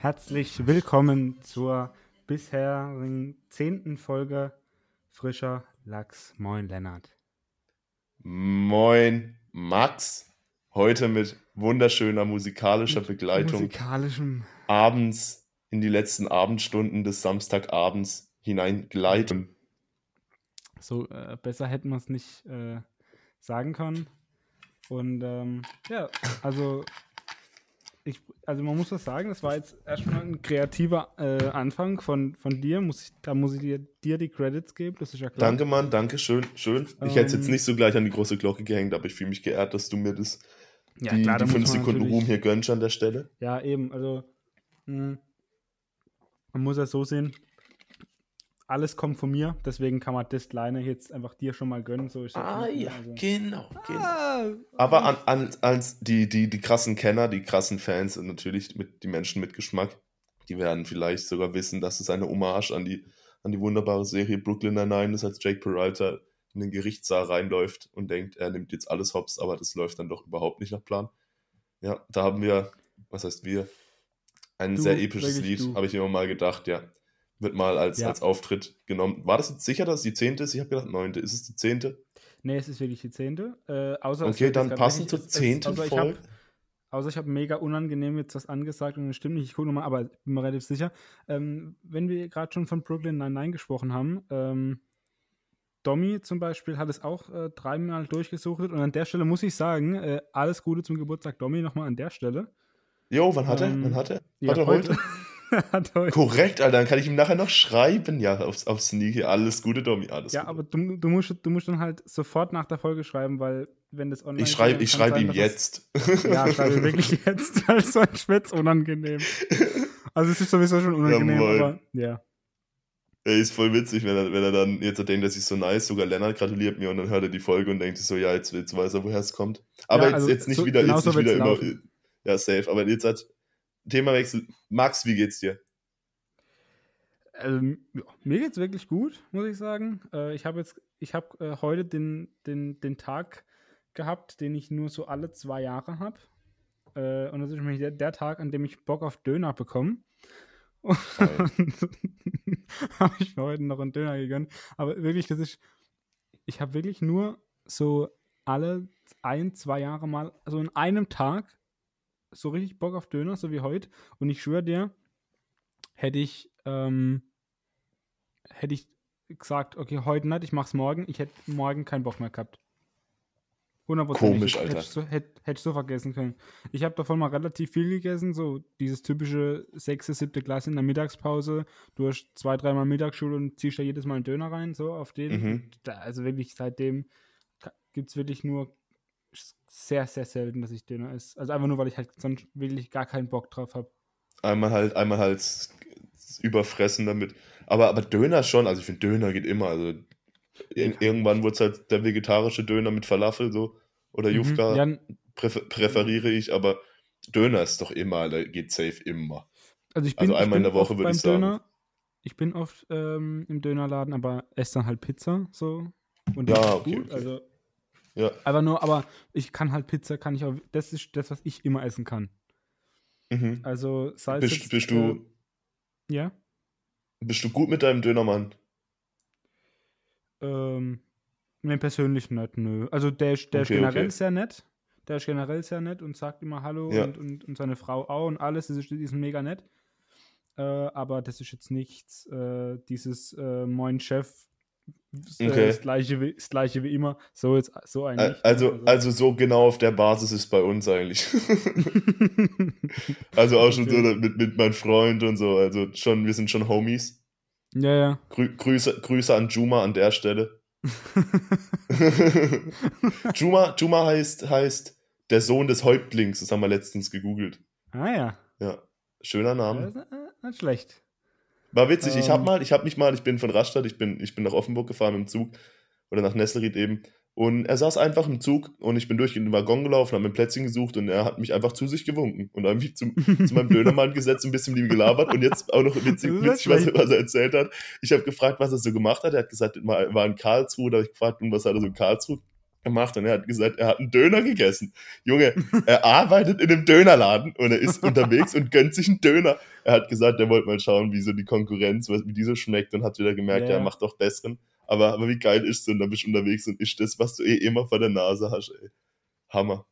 Herzlich willkommen zur bisherigen zehnten Folge Frischer Lachs. Moin, Lennart. Moin, Max. Heute mit wunderschöner musikalischer Begleitung. Musikalischem. Abends in die letzten Abendstunden des Samstagabends hineingleiten. So, äh, besser hätten wir es nicht äh, sagen können. Und ähm, ja, also ich, also man muss das sagen, das war jetzt erstmal ein kreativer äh, Anfang von, von dir. Muss ich, da muss ich dir, dir die Credits geben, das ist ja klar. Danke, Mann, danke, schön, schön. Ich hätte es jetzt Ähm. nicht so gleich an die große Glocke gehängt, aber ich fühle mich geehrt, dass du mir das, Ja, die, klar, die fünf Sekunden Ruhm hier gönnst an der Stelle. Ja, eben, also mh, man muss das so sehen. Alles kommt von mir, deswegen kann man das Kleine jetzt einfach dir schon mal gönnen. So Ah ja, also- genau, genau. Ah, Aber an, an, an die, die, die krassen Kenner, die krassen Fans und natürlich mit, die Menschen mit Geschmack, die werden vielleicht sogar wissen, dass es eine Hommage an die, an die wunderbare Serie Brooklyn Nine-Nine ist, als Jake Peralta in den Gerichtssaal reinläuft und denkt, er nimmt jetzt alles hops, aber das läuft dann doch überhaupt nicht nach Plan. Ja, da haben wir, was heißt wir, ein Du, sehr episches Lied, habe ich immer mal gedacht, ja. Wird mal als, Ja. als Auftritt genommen. War das jetzt sicher, dass es die zehnte ist? Ich habe gedacht, neunte. Ist es die zehnte? Nee, es ist wirklich die zehnte. Äh, außer Okay, dann passend zur zehnten ich Folge. Außer ich habe mega unangenehm jetzt was angesagt und es stimmt nicht. Ich gucke nochmal, aber ich bin mir relativ sicher. Ähm, wenn wir gerade schon von Brooklyn Nine-Nine gesprochen haben, ähm, Domi zum Beispiel hat es auch äh, dreimal durchgesuchtet und an der Stelle muss ich sagen, äh, alles Gute zum Geburtstag Domi nochmal an der Stelle. Jo, wann hat er? Ähm, Wann hat er? Ja, hat er heute? heute. Korrekt, Alter, dann kann ich ihm nachher noch schreiben. Ja, aufs, aufs Sneaky. Alles Gute, Domi. Alles Ja, Gute. aber du, du, musst, du musst dann halt sofort nach der Folge schreiben, weil wenn das online ich schreibe ich schreib sein, ihm jetzt. Es, ja, schreibe ihm wirklich jetzt, weil so ein Schwätz unangenehm. Also es ist sowieso schon unangenehm, Jawohl. aber ja. Ey, ist voll witzig, wenn er, wenn er dann jetzt denkt, das ist so nice. Sogar Lennart gratuliert mir und dann hört er die Folge und denkt sich so, ja, jetzt, jetzt weiß er, woher es kommt. Aber Ja, jetzt, also jetzt nicht so- wieder, jetzt nicht wieder immer. laufen. Ja, safe. Aber jetzt hat Themawechsel. Max, wie geht's dir? Ähm, ja, mir geht's wirklich gut, muss ich sagen. Äh, ich habe jetzt, ich habe äh, heute den, den, den Tag gehabt, den ich nur so alle zwei Jahre habe. Äh, und das ist nämlich der, der Tag, an dem ich Bock auf Döner bekomme. habe ich mir heute noch einen Döner gegönnt. Aber wirklich, das ist, ich habe wirklich nur so alle ein, zwei Jahre mal, also in einem Tag, so richtig Bock auf Döner, so wie heute. Und ich schwöre dir, hätte ich, ähm, hätte ich gesagt, okay, heute nicht, ich mach's morgen, ich hätte morgen keinen Bock mehr gehabt. 100%. Komisch, Hätte Alter. ich so, hätte, hätte ich so vergessen können. Ich habe davon mal relativ viel gegessen, so dieses typische sechste, siebte Klasse in der Mittagspause. Du hast zwei, dreimal Mittagsschule und ziehst da jedes Mal einen Döner rein, so auf den. Mhm. Da, also wirklich seitdem gibt es wirklich nur sehr, sehr selten, dass ich Döner esse. Also einfach nur, weil ich halt sonst wirklich gar keinen Bock drauf habe. Einmal halt, einmal halt überfressen damit. Aber, aber Döner schon, also ich finde Döner geht immer. Also ir irgendwann wurde es halt der vegetarische Döner mit Falafel so. Oder Jufka Mhm. Ja, präfer präferiere ich, aber Döner ist doch immer, da geht safe immer. also ich bin, Also einmal ich in bin der Woche würde ich sagen. Döner. Ich bin oft ähm, im Dönerladen, aber esse dann halt Pizza so. Und Ja, okay, gut. okay. Also Ja. einfach nur, aber ich kann halt Pizza, kann ich auch. Das ist das, was ich immer essen kann. Mhm. Also sei Bist, jetzt, bist, äh, du, ja. bist du gut mit deinem Dönermann? Ähm, nee, persönlich nicht, nö. Also der, ist- der ist Okay, generell okay. sehr nett. Der ist generell sehr nett und sagt immer Hallo Ja. und, und, und seine Frau auch und alles. Das ist, die sind mega nett. Äh, aber das ist jetzt nichts, äh, dieses äh, Moin Chef, äh, Okay. das, gleiche wie, das gleiche wie immer. So jetzt so eigentlich. Also, also so genau auf der Basis ist bei uns eigentlich. also auch schon so mit, mit meinem Freund und so. Also schon, wir sind schon Homies. ja, ja. Grü Grüße, Grüße an Juma an der Stelle. Juma, Juma heißt, heißt der Sohn des Häuptlings. Das haben wir letztens gegoogelt. ah ja. Ja, schöner Name. Äh, nicht schlecht. War witzig. Ich Ähm. habe mal, ich habe mich mal, ich bin von Rastatt, ich bin, ich bin nach Offenburg gefahren im Zug oder nach Nesselried eben. Und er saß einfach im Zug und ich bin durch den Waggon gelaufen, habe mir ein Plätzchen gesucht und er hat mich einfach zu sich gewunken und habe mich zum, zu meinem Dönermann gesetzt, ein bisschen mit ihm gelabert und jetzt auch noch witzig, witzig was, was er erzählt hat. Ich habe gefragt, was er so gemacht hat. Er hat gesagt, er war in Karlsruhe, da habe ich gefragt, was hat er so in Karlsruhe gemacht und er hat gesagt, er hat einen Döner gegessen. Junge, er arbeitet in einem Dönerladen und er ist unterwegs und gönnt sich einen Döner. Er hat gesagt, er wollte mal schauen, wie so die Konkurrenz, wie die so schmeckt und hat wieder gemerkt, Ja. er macht doch besseren. Aber, aber wie geil ist es denn, da bist du unterwegs und isst das, was du eh immer vor der Nase hast, ey. Hammer.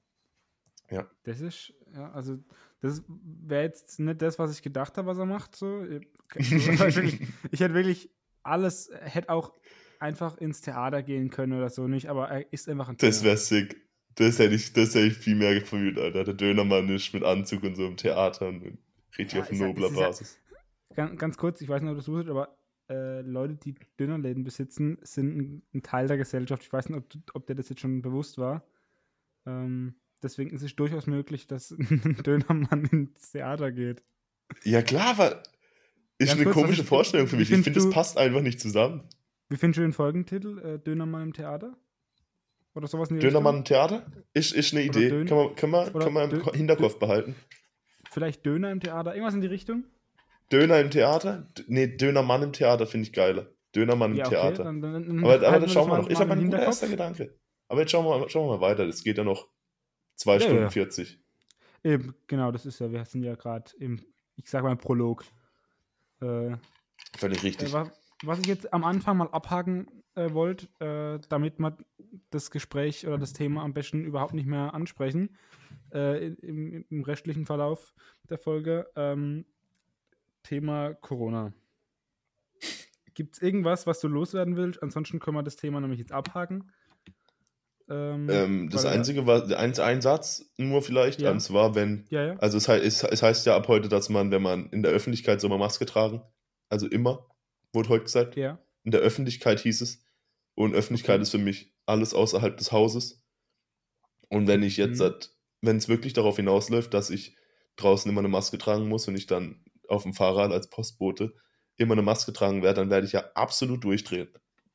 Das ist, ja, also, das wäre jetzt nicht das, was ich gedacht habe, was er macht. So. Ich, wirklich, ich hätte wirklich alles, hätte auch einfach ins Theater gehen können oder so nicht, aber er ist einfach ein Das wäre sick. Das hätte ich, das hätte ich viel mehr gefühlt, Alter. Der Dönermann ist mit Anzug und so im Theater und richtig Ja, auf nobler ja- Basis. Ganz, ganz kurz, ich weiß nicht, ob du es wusstet, aber äh, Leute, die Dönerläden besitzen, sind ein, ein Teil der Gesellschaft. Ich weiß nicht, ob, ob dir das jetzt schon bewusst war. Ähm, deswegen ist es durchaus möglich, dass ein Dönermann ins Theater geht. Ja, klar, aber ist Ganz eine kurz, komische Vorstellung für mich. Ich finde, es du- passt einfach nicht zusammen. Wie findest du den Folgentitel? Äh, Dönermann im Theater? Oder sowas in die Dönermann im Theater? Ist, ist eine Idee. Dön- kann man, kann man, kann man im Dö- Hinterkopf behalten. Vielleicht Döner im Theater? Irgendwas in die Richtung? Döner im Theater? D- Nee, Dönermann im Theater finde ich geiler. Dönermann im Ja, okay. Theater. Dann, dann, dann aber aber das wir schauen wir noch. Ist aber ein guter erster Gedanke. Aber jetzt schauen wir, mal- schauen wir mal weiter. Das geht ja noch 2 Ja, Stunden ja. 40. Eben, genau, das ist ja, wir sind ja gerade im, ich sag mal, Prolog. Äh, Völlig richtig. Äh, was ich jetzt am Anfang mal abhaken äh, wollte, äh, damit wir das Gespräch oder das Thema am besten überhaupt nicht mehr ansprechen, äh, im, im restlichen Verlauf der Folge, ähm, Thema Corona. Gibt es irgendwas, was du loswerden willst? Ansonsten können wir das Thema nämlich jetzt abhaken. Ähm, Ähm, das einzige war ein, ein Satz nur vielleicht, Ja. und zwar, wenn, Ja, ja. also es, es, es heißt ja ab heute, dass man, wenn man in der Öffentlichkeit soll man Maske tragen, also immer, wurde heute gesagt, Ja. in der Öffentlichkeit hieß es, und Öffentlichkeit Okay. ist für mich alles außerhalb des Hauses. Und wenn ich jetzt, Mhm. wenn es wirklich darauf hinausläuft, dass ich draußen immer eine Maske tragen muss und ich dann auf dem Fahrrad als Postbote immer eine Maske tragen werde, dann werde ich ja absolut durchdrehen.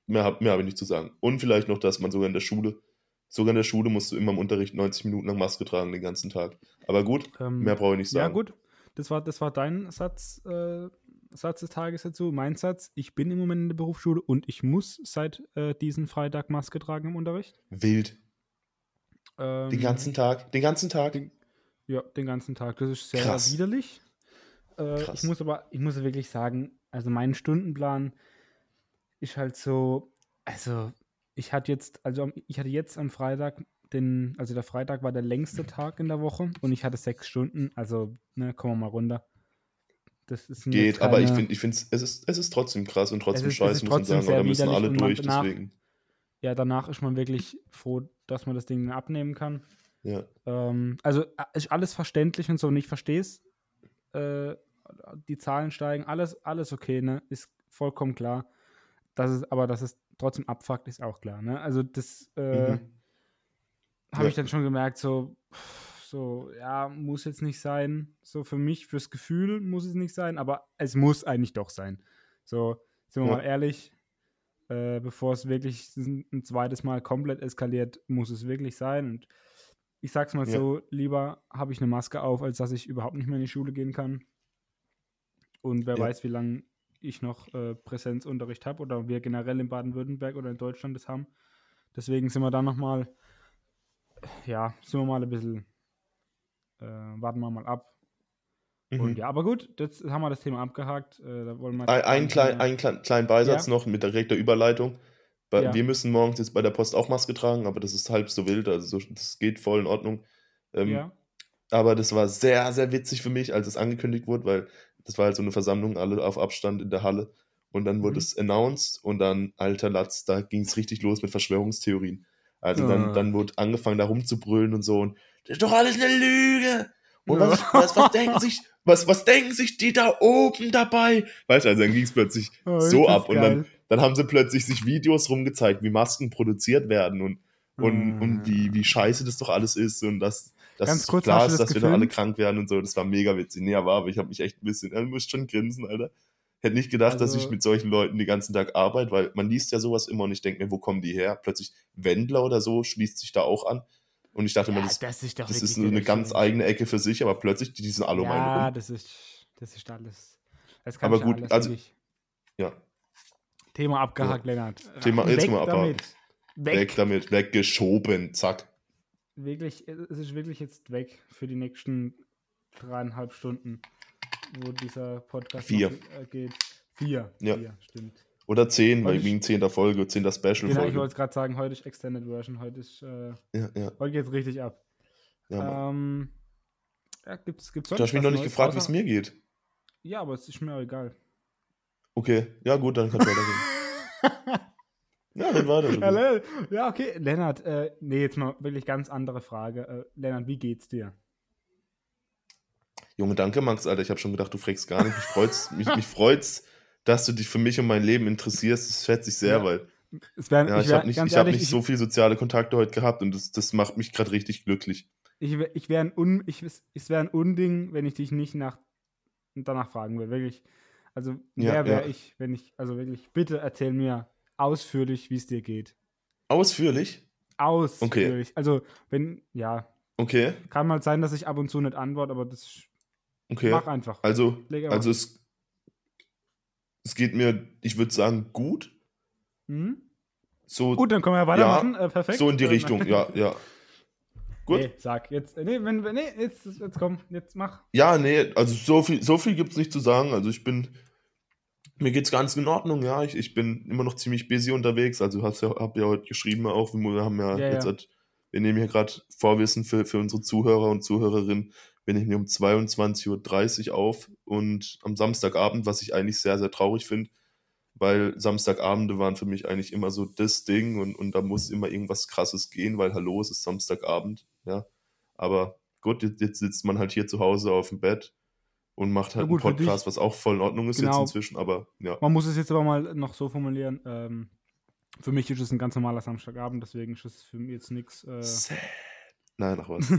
Mehr habe mehr hab ich nicht zu sagen. Und vielleicht noch, dass man sogar in der Schule, sogar in der Schule musst du immer im Unterricht 90 Minuten lang Maske tragen den ganzen Tag. Aber gut, Ähm, mehr brauche ich nicht Ja, sagen. gut. Das war, das war dein Satz, äh, Satz des Tages dazu. Mein Satz, ich bin im Moment in der Berufsschule und ich muss seit äh, diesem Freitag Maske tragen im Unterricht. Wild. Ähm, Den ganzen Tag. Den ganzen Tag. Den- Ja, den ganzen Tag. Das ist sehr Krass. widerlich. Äh, Krass. ich muss aber, ich muss wirklich sagen, also mein Stundenplan ist halt so, also ich hatte jetzt, also am- ich hatte jetzt am Freitag den, also der Freitag war der längste Tag in der Woche und ich hatte sechs Stunden, also ne, kommen wir mal runter. Das ist Geht, aber ich keine- finde, ich finde es ist, es ist trotzdem krass und trotzdem ist- es scheiße, ist muss man sagen. da müssen alle durch, danach- deswegen. ja, danach ist man wirklich froh, dass man das Ding abnehmen kann. Ja. Ähm, also ist alles verständlich und so und ich verstehe es. Äh, die Zahlen steigen, alles, alles okay, ne? Ist vollkommen klar. Dass es, aber dass es trotzdem abfuckt, ist auch klar, ne? Also das äh, Mhm. habe Ja. ich dann schon gemerkt, so, so, ja, muss jetzt nicht sein. So für mich, fürs Gefühl muss es nicht sein, aber es muss eigentlich doch sein. So, sind wir Ja. mal ehrlich, äh, bevor es wirklich ein, zweites Mal komplett eskaliert, muss es wirklich sein. Und ich sag's mal Ja. so, lieber habe ich eine Maske auf, als dass ich überhaupt nicht mehr in die Schule gehen kann. Und wer Ja. weiß, wie lange ich noch äh, Präsenzunterricht habe oder wir generell in Baden-Württemberg oder in Deutschland das haben. Deswegen sind wir da nochmal, ja, sind wir mal ein bisschen, äh, warten wir mal ab. Mhm. Und ja, aber gut, jetzt haben wir das Thema abgehakt. Äh, da wollen wir Ein, ein, nicht klein, ein klein, kleinen Beisatz Ja. noch mit direkter Überleitung. Bei, Ja. Wir müssen morgens jetzt bei der Post auch Maske tragen, aber das ist halb so wild, also so, das geht voll in Ordnung. Ähm, ja. Aber das war sehr, sehr witzig für mich, als es angekündigt wurde, weil das war halt so eine Versammlung, alle auf Abstand in der Halle. Und dann wurde Mhm. es announced und dann, alter Latz, da ging es richtig los mit Verschwörungstheorien. Also Ah. dann, dann wurde angefangen, da rumzubrüllen und so. Und das ist doch alles eine Lüge. Und Ja. was, was, was denken sich, was, was denken sich die da oben dabei? Weißt du, also dann ging es plötzlich Oh, so ab. Und dann, dann haben sie plötzlich sich Videos rumgezeigt, wie Masken produziert werden und, und, Ah. und wie, wie scheiße das doch alles ist und dass, dass Ganz kurz, klar ist, das dass wir dann alle gefilmt? krank werden und so. Das war mega witzig. Nee, aber, aber ich habe mich echt ein bisschen, ich muss schon grinsen, Alter. Hätte nicht gedacht, dass ich Also- mit solchen Leuten den ganzen Tag arbeite, weil man liest ja sowas immer und ich denke mir, wo kommen die her? Plötzlich Wendler oder so schließt sich da auch an. Und ich dachte mir, Ja, das, das ist das ist eine ganz eigene Ecke für sich, aber plötzlich, die sind alle um einen Ja, rum. das ist, das ist alles. Das kann Aber gut, alles, also-. Ja. Thema abgehakt, Lennart. Thema- jetzt mal abhaken. damit. Weg, weg damit, weggeschoben, zack. Wirklich, es ist wirklich jetzt weg für die nächsten dreieinhalb Stunden, wo dieser Podcast Vier. Äh, geht. Vier. Ja. Vier, stimmt. Oder zehn, weil Heute wegen zehnter Folge, zehnter Genau, ich Special-Folge. wollte gerade sagen, heute ist Extended Version, heute ist, äh, ja, ja, heute geht's richtig ab. ja, ähm, ja, gibt's, gibt's Du sonst hast mich noch nicht gefragt, wie es mir geht. Ja, aber es ist mir auch egal. Okay, ja gut, dann kannst du weitergehen. ja, dann weiter. Ja, okay. Lennart, äh, nee, jetzt mal wirklich ganz andere Frage. Äh, Lennart, wie geht's dir? Junge, danke, Max, Alter. Ich habe schon gedacht, du fragst gar nicht. Mich freut's, mich, mich freut's, dass du dich für mich und mein Leben interessierst. Das schätze ich sehr, Ja, weil Es wär, ja, ich, wär- habe nicht, ich hab ehrlich, nicht so viel soziale Kontakte heute gehabt und das, das macht mich gerade richtig glücklich. Ich, wär- ich wäre ein, Un, ich, es wäre ein Unding, wenn ich dich nicht nach, danach fragen würde. Wirklich. Also, Ja, wer wäre ja. ich, wenn ich, also wirklich, bitte erzähl mir ausführlich, wie es dir geht. Ausführlich? Ausführlich. Also, wenn, ja, Okay, kann mal sein, dass ich ab und zu nicht antworte, aber das okay. mach einfach. Also, also es, es geht mir, ich würde sagen, gut. Hm? So, Gut, dann können wir ja weitermachen. äh, perfekt. so in die Äh, Richtung, ja, ja. Gut. Nee, sag, jetzt, äh, nee, wenn, nee, jetzt, jetzt komm, jetzt mach. Ja, nee, also so viel, so viel gibt es nicht zu sagen. Also ich bin, mir geht's ganz in Ordnung, ja. Ich, ich bin immer noch ziemlich busy unterwegs. Also hast ja, hab ja heute geschrieben auch, wir haben ja, Ja, jetzt, ja. Wir nehmen hier gerade Vorwissen für, für unsere Zuhörer und Zuhörerinnen. Wir nehmen hier um 22.30 Uhr auf und am Samstagabend, was ich eigentlich sehr, sehr traurig finde, weil Samstagabende waren für mich eigentlich immer so das Ding und, und da muss immer irgendwas krasses gehen, weil hallo, es ist Samstagabend, ja. Aber gut, jetzt, jetzt sitzt man halt hier zu Hause auf dem Bett und macht halt gut, einen Podcast, was auch voll in Ordnung ist jetzt Genau. inzwischen, aber ja. Man muss es jetzt aber mal noch so formulieren. Ähm, für mich ist es ein ganz normaler Samstagabend, deswegen ist es für mich jetzt nichts. Äh. Nein, ach was.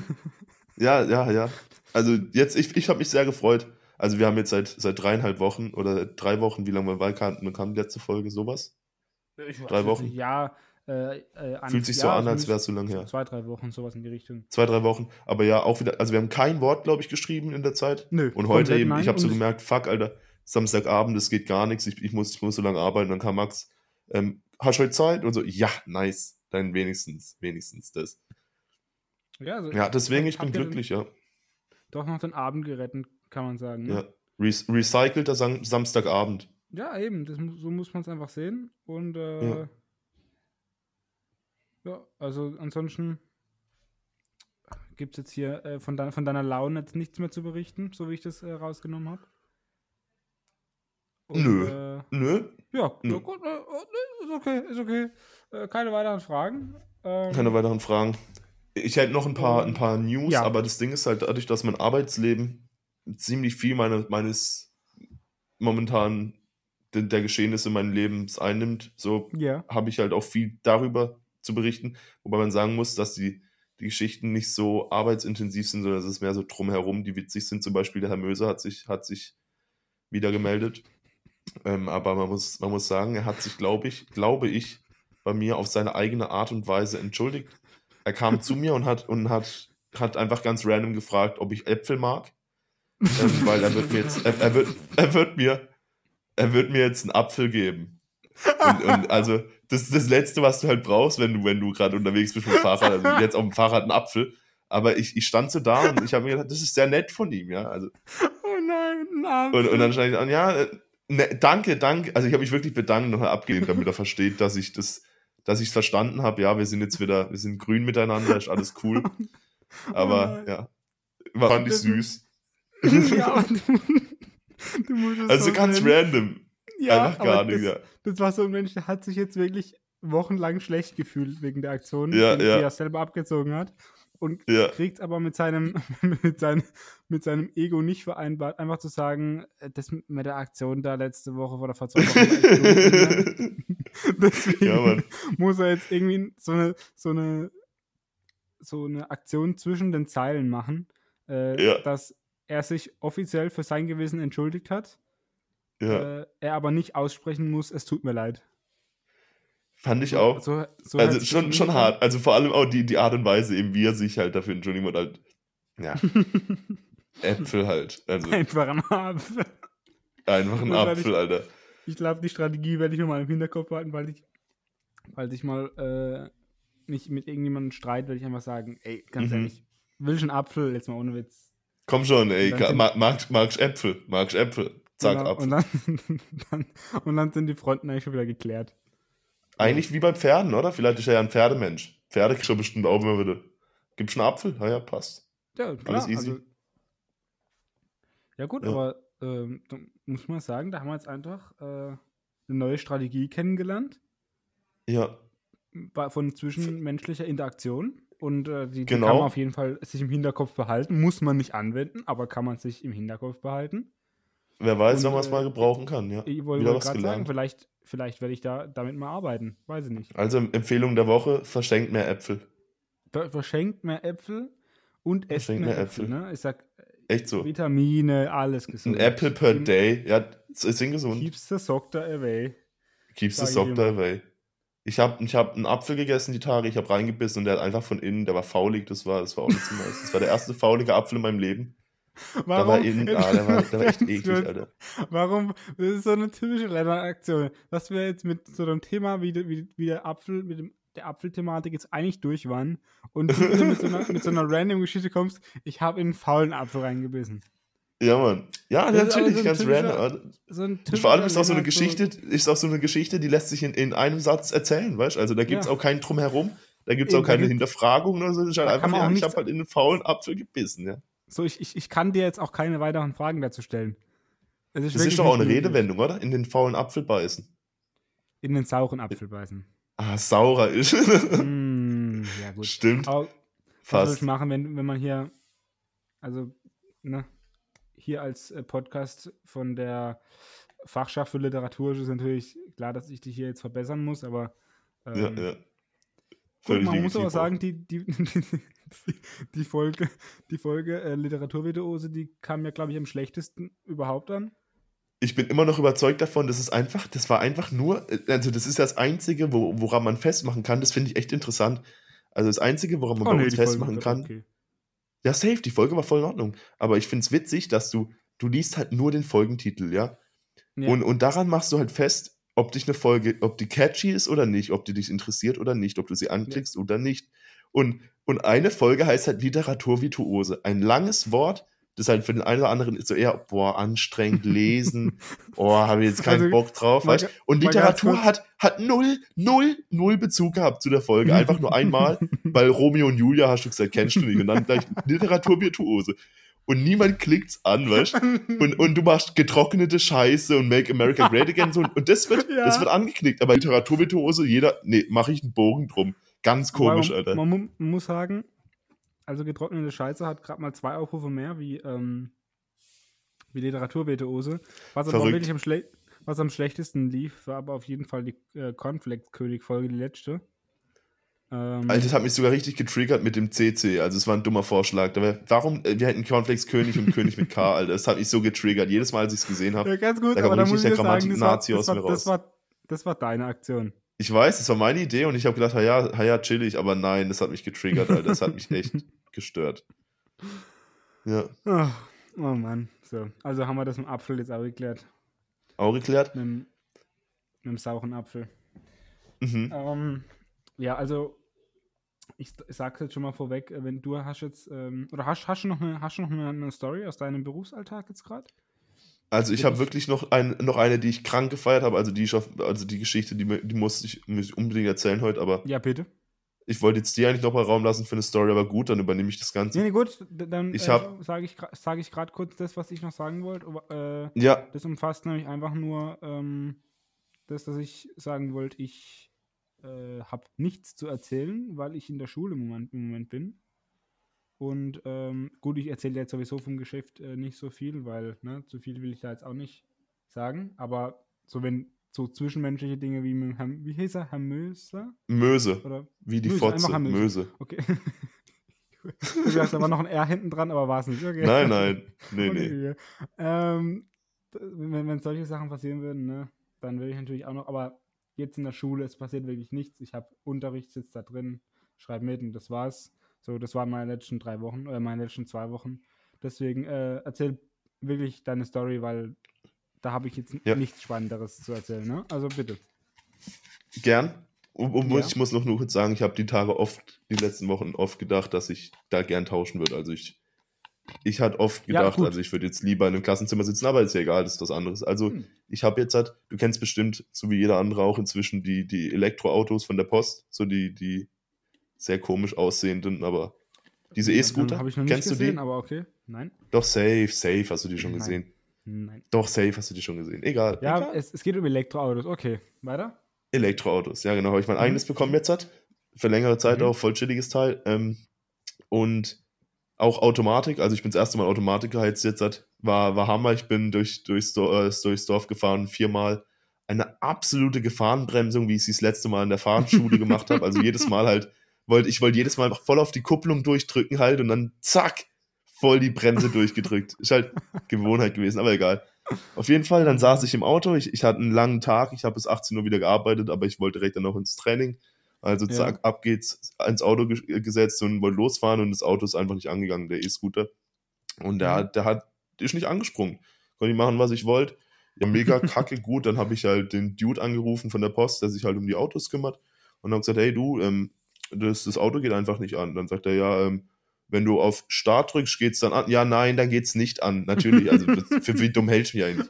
ja, ja, ja. Also jetzt, ich, ich habe mich sehr gefreut. Also wir haben jetzt seit, seit dreieinhalb Wochen oder drei Wochen, wie lange wir Wahlkarten bekam, die letzte Folge, sowas. ich weiß drei jetzt Wochen? Ja, äh, äh, an- Fühlt sich so ja, an, als wäre es so lange her. Zwei, drei Wochen, sowas in die Richtung. Zwei, drei Wochen. Aber ja, auch wieder, also wir haben kein Wort, glaube ich, geschrieben in der Zeit. Nö. Und heute eben, nein. ich habe so gemerkt, fuck, Alter, Samstagabend, es geht gar nichts, ich, ich, muss, ich muss so lange arbeiten. Dann kam Max, ähm, hast du heute Zeit? Und so, ja, nice. Dann wenigstens, wenigstens das. Ja, also Ja, deswegen, ich bin glücklich, ja. Doch noch den Abend gerettet, kann man sagen. Ne? ja. Re recycelter Sam Samstagabend. Ja, eben, das, so muss man es einfach sehen. Und äh, Ja. ja. also ansonsten gibt es jetzt hier äh, von, deiner, von deiner Laune jetzt nichts mehr zu berichten, so wie ich das äh, rausgenommen habe. Nö. Äh, Nö, ja, Nö. gut, äh, äh, ist okay, ist okay. Äh, keine weiteren Fragen. Ähm, keine weiteren Fragen. Ich hätte noch ein paar, ein paar News, Ja. aber das Ding ist halt dadurch, dass mein Arbeitsleben ziemlich viel meine, meines momentan der, der Geschehnisse meines Lebens einnimmt, so Ja, habe ich halt auch viel darüber zu berichten, wobei man sagen muss, dass die, die Geschichten nicht so arbeitsintensiv sind, sondern es ist mehr so drumherum, die witzig sind. Zum Beispiel der Herr Möser hat sich, hat sich wieder gemeldet. Ähm, aber man muss, man muss sagen, er hat sich, glaube ich, glaube ich, bei mir auf seine eigene Art und Weise entschuldigt. Er kam zu mir und hat, und hat, hat einfach ganz random gefragt, ob ich Äpfel mag. Ähm, weil er wird mir jetzt, er, er, wird, er wird mir, er wird mir jetzt einen Apfel geben. Und, und also, das ist das Letzte, was du halt brauchst, wenn du, wenn du gerade unterwegs bist mit dem Fahrrad. Also jetzt auf dem Fahrrad einen Apfel. Aber ich, ich stand so da und ich habe mir gedacht, das ist sehr nett von ihm, ja. Also, oh nein, ein und, und dann stand ich an, ja, ne, danke, danke. Also ich habe mich wirklich bedankt und abgelehnt, damit er versteht, dass ich das, dass ich es verstanden habe. Ja, wir sind jetzt wieder, wir sind grün miteinander, ist alles cool. Aber nein. ja, war fand ich Das- süß. ja, du, du Also so ganz nennen. random. Ja, Einfach gar das, nicht, ja. das war so ein Mensch, der hat sich jetzt wirklich wochenlang schlecht gefühlt wegen der Aktion, Ja, die, ja. die er selber abgezogen hat. Und Ja. kriegt aber mit seinem, mit, seinem, mit seinem Ego nicht vereinbart, einfach zu sagen, äh, das mit der Aktion da letzte Woche vor echt doof, ne? Deswegen Ja, muss er jetzt irgendwie so eine, so eine, so eine Aktion zwischen den Zeilen machen, äh, Ja. dass er sich offiziell für sein Gewissen entschuldigt hat, äh, er aber nicht aussprechen muss, es tut mir leid. Fand ich auch. So, so also schon, schon hart. Also vor allem auch die, die Art und Weise, eben wie er sich halt dafür entschuldigt und halt, ja, Äpfel halt. Also Einfach ein Apfel. einfach ein Und weil Apfel, ich- Alter. Ich glaube, die Strategie werde ich mir mal im Hinterkopf behalten, weil ich falls ich mal äh, mich mit irgendjemandem streite, würde ich einfach sagen, ey, ganz Mhm. ehrlich, will ich einen Apfel, jetzt mal ohne Witz. Komm schon, ey. Und dann Mag, magst, magst Äpfel? Magst Äpfel? Zack, Genau, Apfel. und, dann, dann, und dann sind die Fronten eigentlich schon wieder geklärt. Eigentlich wie bei Pferden, oder? Vielleicht ist er ja ein Pferdemensch. Pferde kriegst du bestimmt auch immer wieder. Gibt's einen Apfel? Ja, ja, passt. Ja, klar. easy. Also, ja gut, Ja. aber ähm, muss man sagen, da haben wir jetzt einfach äh, eine neue Strategie kennengelernt Ja, von zwischenmenschlicher Interaktion. Und äh, die, die Genau. kann man auf jeden Fall sich im Hinterkopf behalten. Muss man nicht anwenden, aber kann man sich im Hinterkopf behalten. wer weiß, wann man es äh, mal gebrauchen kann, ja. Ich wollte gerade sagen, vielleicht, vielleicht werde ich da damit mal arbeiten. Weiß ich nicht. Also Empfehlung der Woche, verschenkt mehr Äpfel. Ver- Verschenkt mehr Äpfel und esst Verschenkt mehr mehr Äpfel. Äpfel. Ne? Ich sag, Echt so. Vitamine, alles Ein gesund. Apple per Keep- day. Ja, ist gesund. Keeps the Soctor away. Keeps the immer. away. Ich habe ich hab einen Apfel gegessen die Tage, ich habe reingebissen und der hat einfach von innen, der war faulig, das war, das war auch nicht so nice. Das war der erste faulige Apfel in meinem Leben. Der war innen, ah, der war, der war echt eklig. Alter. Warum? Das ist so eine typische Lennart-Aktion. Dass wir jetzt mit so einem Thema wie, wie, wie der Apfel, mit dem, der Apfelthematik jetzt eigentlich durch waren und du mit so einer, mit so einer random Geschichte kommst, ich habe in einen faulen Apfel reingebissen. Ja, Mann. Ja, Das natürlich, so ganz random. So vor allem ist auch so eine Geschichte, ist auch so eine Geschichte, die lässt sich in, in einem Satz erzählen, weißt du? Also da gibt es Ja. auch keinen Drumherum, da gibt es auch da keine Hinterfragung oder so. Das ist halt da einfach, ja, ich habe halt in einen faulen Apfel gebissen, ja. So, ich, ich, ich kann dir jetzt auch keine weiteren Fragen dazu stellen. Das wirklich ist doch auch eine. Redewendung, oder? In den faulen Apfel beißen. In den sauren Apfel beißen. Ah, saurer ist. mm, ja, gut. Stimmt, Aber Was soll ich fast. machen, wenn, wenn man hier, also, ne, hier als äh, Podcast von der Fachschaft für Literatur ist es natürlich klar, dass ich dich hier jetzt verbessern muss, aber ähm, Ja, ja. Völlig man muss aber sagen, die, die, die, Folge, die Folge äh, Literaturvirtuose, die kam ja, glaube ich, am schlechtesten überhaupt an. Ich bin immer noch überzeugt davon, das ist einfach, das war einfach nur, also das ist das Einzige, wo, woran man festmachen kann, das finde ich echt interessant. Also das Einzige, woran man bei uns Oh, Folge festmachen kann, okay. Ja, safe, die Folge war voll in Ordnung. Aber ich finde es witzig, dass du, du liest halt nur den Folgentitel, ja? Ja. Und, und daran machst du halt fest, ob dich eine Folge, ob die catchy ist oder nicht, ob die dich interessiert oder nicht, ob du sie anklickst oder nicht. Und, und eine Folge heißt halt Literaturvirtuose. Ein langes Wort, das halt für den einen oder anderen ist so eher, boah, anstrengend lesen, oh, habe ich jetzt keinen Also, Bock drauf, weißt? Und Literatur hat, hat null, null, null Bezug gehabt zu der Folge. Einfach nur einmal, weil Romeo und Julia hast du gesagt, kennst du nicht. Und dann gleich Literaturvirtuose. Und niemand klickt's an, weißt und, und du machst getrocknete Scheiße und Make America Great Again. So, und das wird, Ja. das wird angeklickt. Aber Literaturvirtuose, jeder, nee, mache ich einen Bogen drum. Ganz komisch, Wobei Alter. Man, man, mu- man muss sagen, also getrocknete Scheiße hat gerade mal zwei Aufrufe mehr wie, ähm, wie Literaturvirtuose. Was aber wirklich am, schle was am schlechtesten lief, war aber auf jeden Fall die äh, Cornflakes-König-Folge, die letzte. Ähm, Alter, das hat mich sogar richtig getriggert mit dem CC. Also, es war ein dummer Vorschlag. Aber warum? äh, Wir hätten Cornflakes König und König mit K, Alter. Das hat mich so getriggert. Jedes Mal, als ich es gesehen habe. ja, ganz gut, da aber da muss ich sagen, das war, das, aus war, mir das, raus. war, das war deine Aktion. Ich weiß, es war meine Idee und ich habe gedacht, ja, ja, chillig, aber nein, das hat mich getriggert, Alter. Das hat mich echt gestört. Ja. Oh, oh Mann. So, also haben wir das mit dem Apfel jetzt auch geklärt. Auch geklärt? Mit mit dem sauren Apfel. Mhm. Ähm, ja, also ich, ich sag's jetzt schon mal vorweg, äh, wenn du hast jetzt, ähm, oder hast, hast du noch, eine, hast du noch eine, Story aus deinem Berufsalltag jetzt gerade? Also ich habe wirklich noch, ein, noch eine, die ich krank gefeiert habe, also die also die Geschichte, die, die muss ich, muss ich unbedingt erzählen heute, aber Ja, bitte. ich wollte jetzt dir eigentlich noch mal Raum lassen für eine Story, aber gut, dann übernehme ich das Ganze. Nee, nee, gut, dann Ich äh, sage ich, sag ich gerade kurz das, was ich noch sagen wollte. Äh, Ja, das umfasst nämlich einfach nur ähm, das, dass ich sagen wollte, ich äh, habe nichts zu erzählen, weil ich in der Schule im Moment, im Moment bin. Und ähm, gut, ich erzähle jetzt sowieso vom Geschäft äh, nicht so viel, weil ne, zu viel will ich da jetzt auch nicht sagen. Aber so wenn so zwischenmenschliche Dinge wie mit Herrn, wie hieß er, Herr Möser? Möse, Oder wie die Möse, Fotze, Möse. Möse. okay. du sagst, da war noch ein R hinten dran, aber war es nicht. Okay. Nein, nein, nee, nee. Okay. Ähm, d- wenn, wenn solche Sachen passieren würden, ne, dann würde ich natürlich auch noch, aber jetzt in der Schule, es passiert wirklich nichts. Ich habe Unterricht, sitze da drin, schreibe mit und das war's. So, das waren meine letzten drei Wochen, oder meine letzten zwei Wochen. Deswegen äh, erzähl wirklich deine Story, weil da habe ich jetzt Ja. nichts Spannenderes zu erzählen, ne? Also bitte. Gern. Und, und Ja. ich muss noch nur kurz sagen, ich habe die Tage oft, die letzten Wochen oft gedacht, dass ich da gern tauschen würde. Also ich, ich hatte oft Ja, gedacht, gut. also ich würde jetzt lieber in einem Klassenzimmer sitzen, aber ist ja egal, das ist was anderes. Also Hm. ich habe jetzt halt, du kennst bestimmt, so wie jeder andere auch inzwischen, die, die Elektroautos von der Post, so die, die sehr komisch aussehenden, aber diese E-Scooter, Habe ich noch nicht kennst gesehen, du die? aber okay. Nein. Doch, safe, safe hast du die schon Nein. gesehen. Nein. Doch, safe hast du die schon gesehen. Egal. Ja, egal. es, es geht um Elektroautos. Okay. Weiter? Elektroautos, ja genau, habe ich mein Mhm. eigenes bekommen jetzt hat. Für längere Zeit Mhm. auch, voll chilliges Teil. Ähm, und auch Automatik, also ich bin das erste Mal Automatik geheizt jetzt hat, war, war Hammer. Ich bin durch, durchs, äh, durchs Dorf gefahren, viermal. Eine absolute Gefahrenbremsung, wie ich sie das letzte Mal in der Fahrschule gemacht habe. Also jedes Mal halt, wollte ich wollte jedes Mal voll auf die Kupplung durchdrücken halt und dann zack, voll die Bremse durchgedrückt. Ist halt Gewohnheit gewesen, aber egal. Auf jeden Fall, dann saß ich im Auto. Ich, ich hatte einen langen Tag. Ich habe bis 18 Uhr wieder gearbeitet, aber ich wollte direkt dann noch ins Training. Also Ja. zack, ab geht's ins Auto ge gesetzt und wollte losfahren und das Auto ist einfach nicht angegangen, der E-Scooter. Und der, Mhm. hat- der hat, ist nicht angesprungen. Konnte ich machen, was ich wollte. Ja, mega kacke gut. Dann habe ich halt den Dude angerufen von der Post, der sich halt um die Autos kümmert. Und habe gesagt, hey du, ähm, das, das Auto geht einfach nicht an. Dann sagt er, ja, ähm, wenn du auf Start drückst, geht's dann an. Ja, nein, dann geht's nicht an. Natürlich, also für wie dumm hältst du mich eigentlich?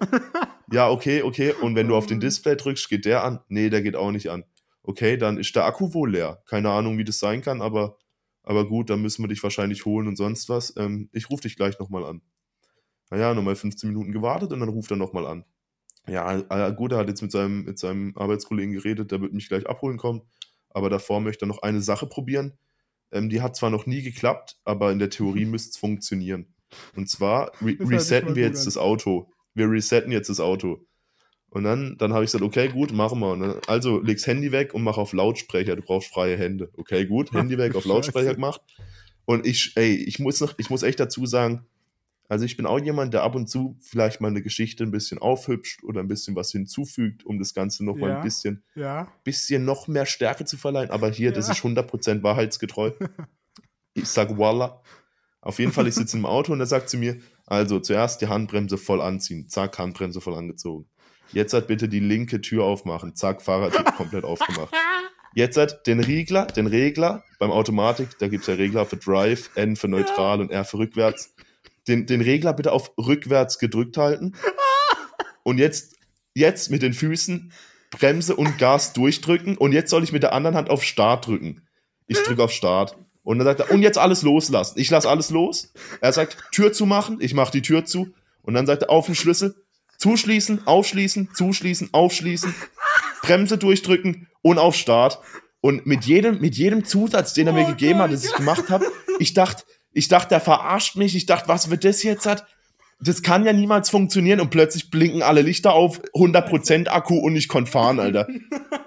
Ja, okay, okay. Und wenn du auf den Display drückst, geht der an? Nee, der geht auch nicht an. Okay, dann ist der Akku wohl leer. Keine Ahnung, wie das sein kann, aber, aber gut, dann müssen wir dich wahrscheinlich holen und sonst was. Ähm, ich rufe dich gleich nochmal an. Naja, nochmal 15 Minuten gewartet und dann ruft er nochmal an. Ja, gut, er hat jetzt mit seinem, mit seinem Arbeitskollegen geredet, der wird mich gleich abholen kommen. Aber davor möchte er noch eine Sache probieren. Ähm, die hat zwar noch nie geklappt, aber in der Theorie müsste es funktionieren. Und zwar re resetten wir jetzt an. das Auto. Wir resetten jetzt das Auto. Und dann, dann habe ich gesagt, okay, gut, machen wir. Dann, also leg's Handy weg und mach auf Lautsprecher. Du brauchst freie Hände. Okay, gut, Handy weg, auf Lautsprecher gemacht. Und ich, ey, ich muss noch, ich muss echt dazu sagen, also ich bin auch jemand, der ab und zu vielleicht mal eine Geschichte ein bisschen aufhübscht oder ein bisschen was hinzufügt, um das Ganze noch mal Ja. ein bisschen, Ja. bisschen noch mehr Stärke zu verleihen. Aber hier, das Ja. ist 100% wahrheitsgetreu. Ich sag Voila. Auf jeden Fall, ich sitze im Auto und er sagt zu mir, also zuerst die Handbremse voll anziehen. Zack, Handbremse voll angezogen. Jetzt halt bitte die linke Tür aufmachen. Zack, Fahrradtür komplett aufgemacht. Jetzt halt den Regler, den Regler beim Automatik, da gibt es ja Regler für Drive, N für neutral und R für rückwärts. Den, den Regler bitte auf rückwärts gedrückt halten. Und jetzt, jetzt mit den Füßen Bremse und Gas durchdrücken. Und jetzt soll ich mit der anderen Hand auf Start drücken. Ich drücke auf Start. Und dann sagt er, und jetzt alles loslassen. Ich lasse alles los. Er sagt, Tür zumachen. Ich mache die Tür zu. Und dann sagt er, auf den Schlüssel. Zuschließen, aufschließen, zuschließen, aufschließen. Bremse durchdrücken und auf Start. Und mit jedem, mit jedem Zusatz, den er mir Oh gegeben hat, das ich gemacht habe, ich dachte, ich dachte, der verarscht mich. Ich dachte, was wird das jetzt hat? Das kann ja niemals funktionieren und plötzlich blinken alle Lichter auf, 100% Akku und ich konnte fahren, Alter.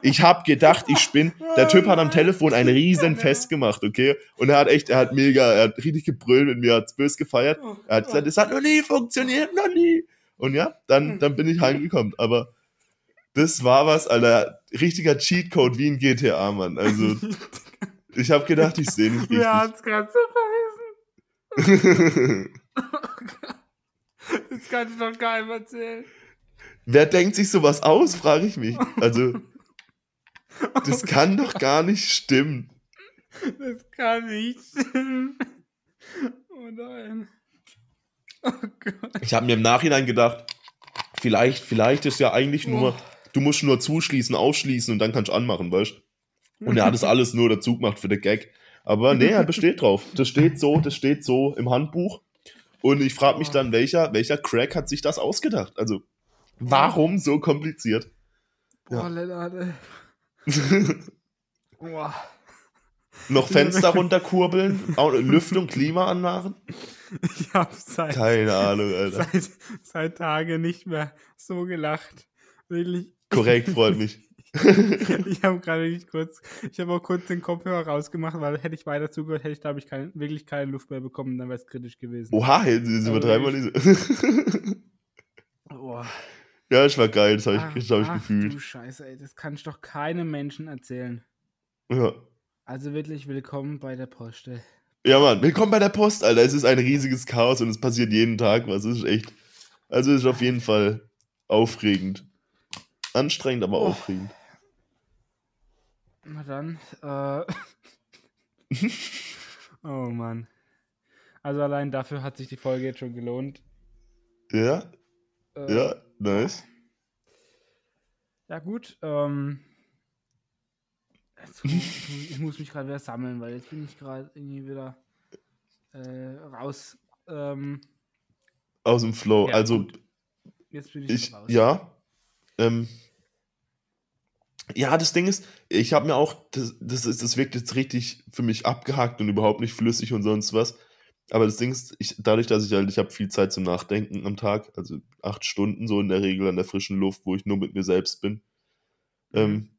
Ich hab gedacht, ich spinn. Der Typ hat am Telefon ein riesen Fest gemacht, okay? Und er hat echt, er hat mega, er hat richtig gebrüllt mit mir, hat's böse gefeiert. Er hat gesagt, es hat noch nie funktioniert, noch nie. Und ja, dann, dann bin ich heimgekommen. Aber das war was, Alter. Richtiger Cheatcode wie in GTA, Mann. Also, ich habe gedacht, ich sehe nicht richtig. hat's gerade so verrissen. Das kann ich doch keinem erzählen. Wer denkt sich sowas aus, frage ich mich. Also, das kann doch gar nicht stimmen. Das kann nicht stimmen. Oh nein. Oh. Ich habe mir im Nachhinein gedacht, vielleicht, vielleicht ist ja eigentlich nur, Oh. du musst nur zuschließen, aufschließen und dann kannst du anmachen, weißt du? Und er hat das alles nur dazu gemacht für den Gag. Aber nee, er besteht drauf. Das steht so, das steht so im Handbuch. Und ich frage mich dann, welcher, welcher Crack hat sich das ausgedacht? Also, warum so kompliziert? Boah, Ja. Lennart, ey. Boah. Noch Fenster runterkurbeln, Lüftung, Klima anmachen? Ich hab seit, Keine Ahnung, Alter. seit, seit Tagen nicht mehr so gelacht. Wirklich. Korrekt, freut mich. Ich habe gerade wirklich kurz, ich habe auch kurz den Kopfhörer rausgemacht, weil hätte ich weiter zugehört, hätte ich, glaube ich, kein, wirklich keine Luft mehr bekommen, dann wäre es kritisch gewesen. Oha, jetzt jetzt Aber übertreiben wir diese. Boah. ja, das war geil, das habe Ach, ich, das hab ich ach, gefühlt. Du Scheiße, ey, das kann ich doch keinem Menschen erzählen. Ja. Also wirklich willkommen bei der Post. ey. ja, Mann, willkommen bei der Post, Alter. Es ist ein riesiges Chaos und es passiert jeden Tag was. Es ist echt. Also, es ist auf jeden Fall aufregend. Anstrengend, aber Oh. aufregend. Na dann, äh. oh Mann. Also allein dafür hat sich die Folge jetzt schon gelohnt. Ja, Äh, ja, nice. Ja, gut. Ähm, jetzt, ich, muss, ich muss mich gerade wieder sammeln, weil jetzt bin ich gerade irgendwie wieder äh, raus. Ähm, Aus dem Flow. Ja, also, gut. jetzt bin ich, ich, raus. ja. Ähm, ja, das Ding ist, ich habe mir auch, das, das, ist, das wirkt jetzt richtig für mich abgehackt und überhaupt nicht flüssig und sonst was. Aber das Ding ist, ich, dadurch, dass ich halt, ich habe viel Zeit zum Nachdenken am Tag, also acht Stunden so in der Regel an der frischen Luft, wo ich nur mit mir selbst bin. Ähm,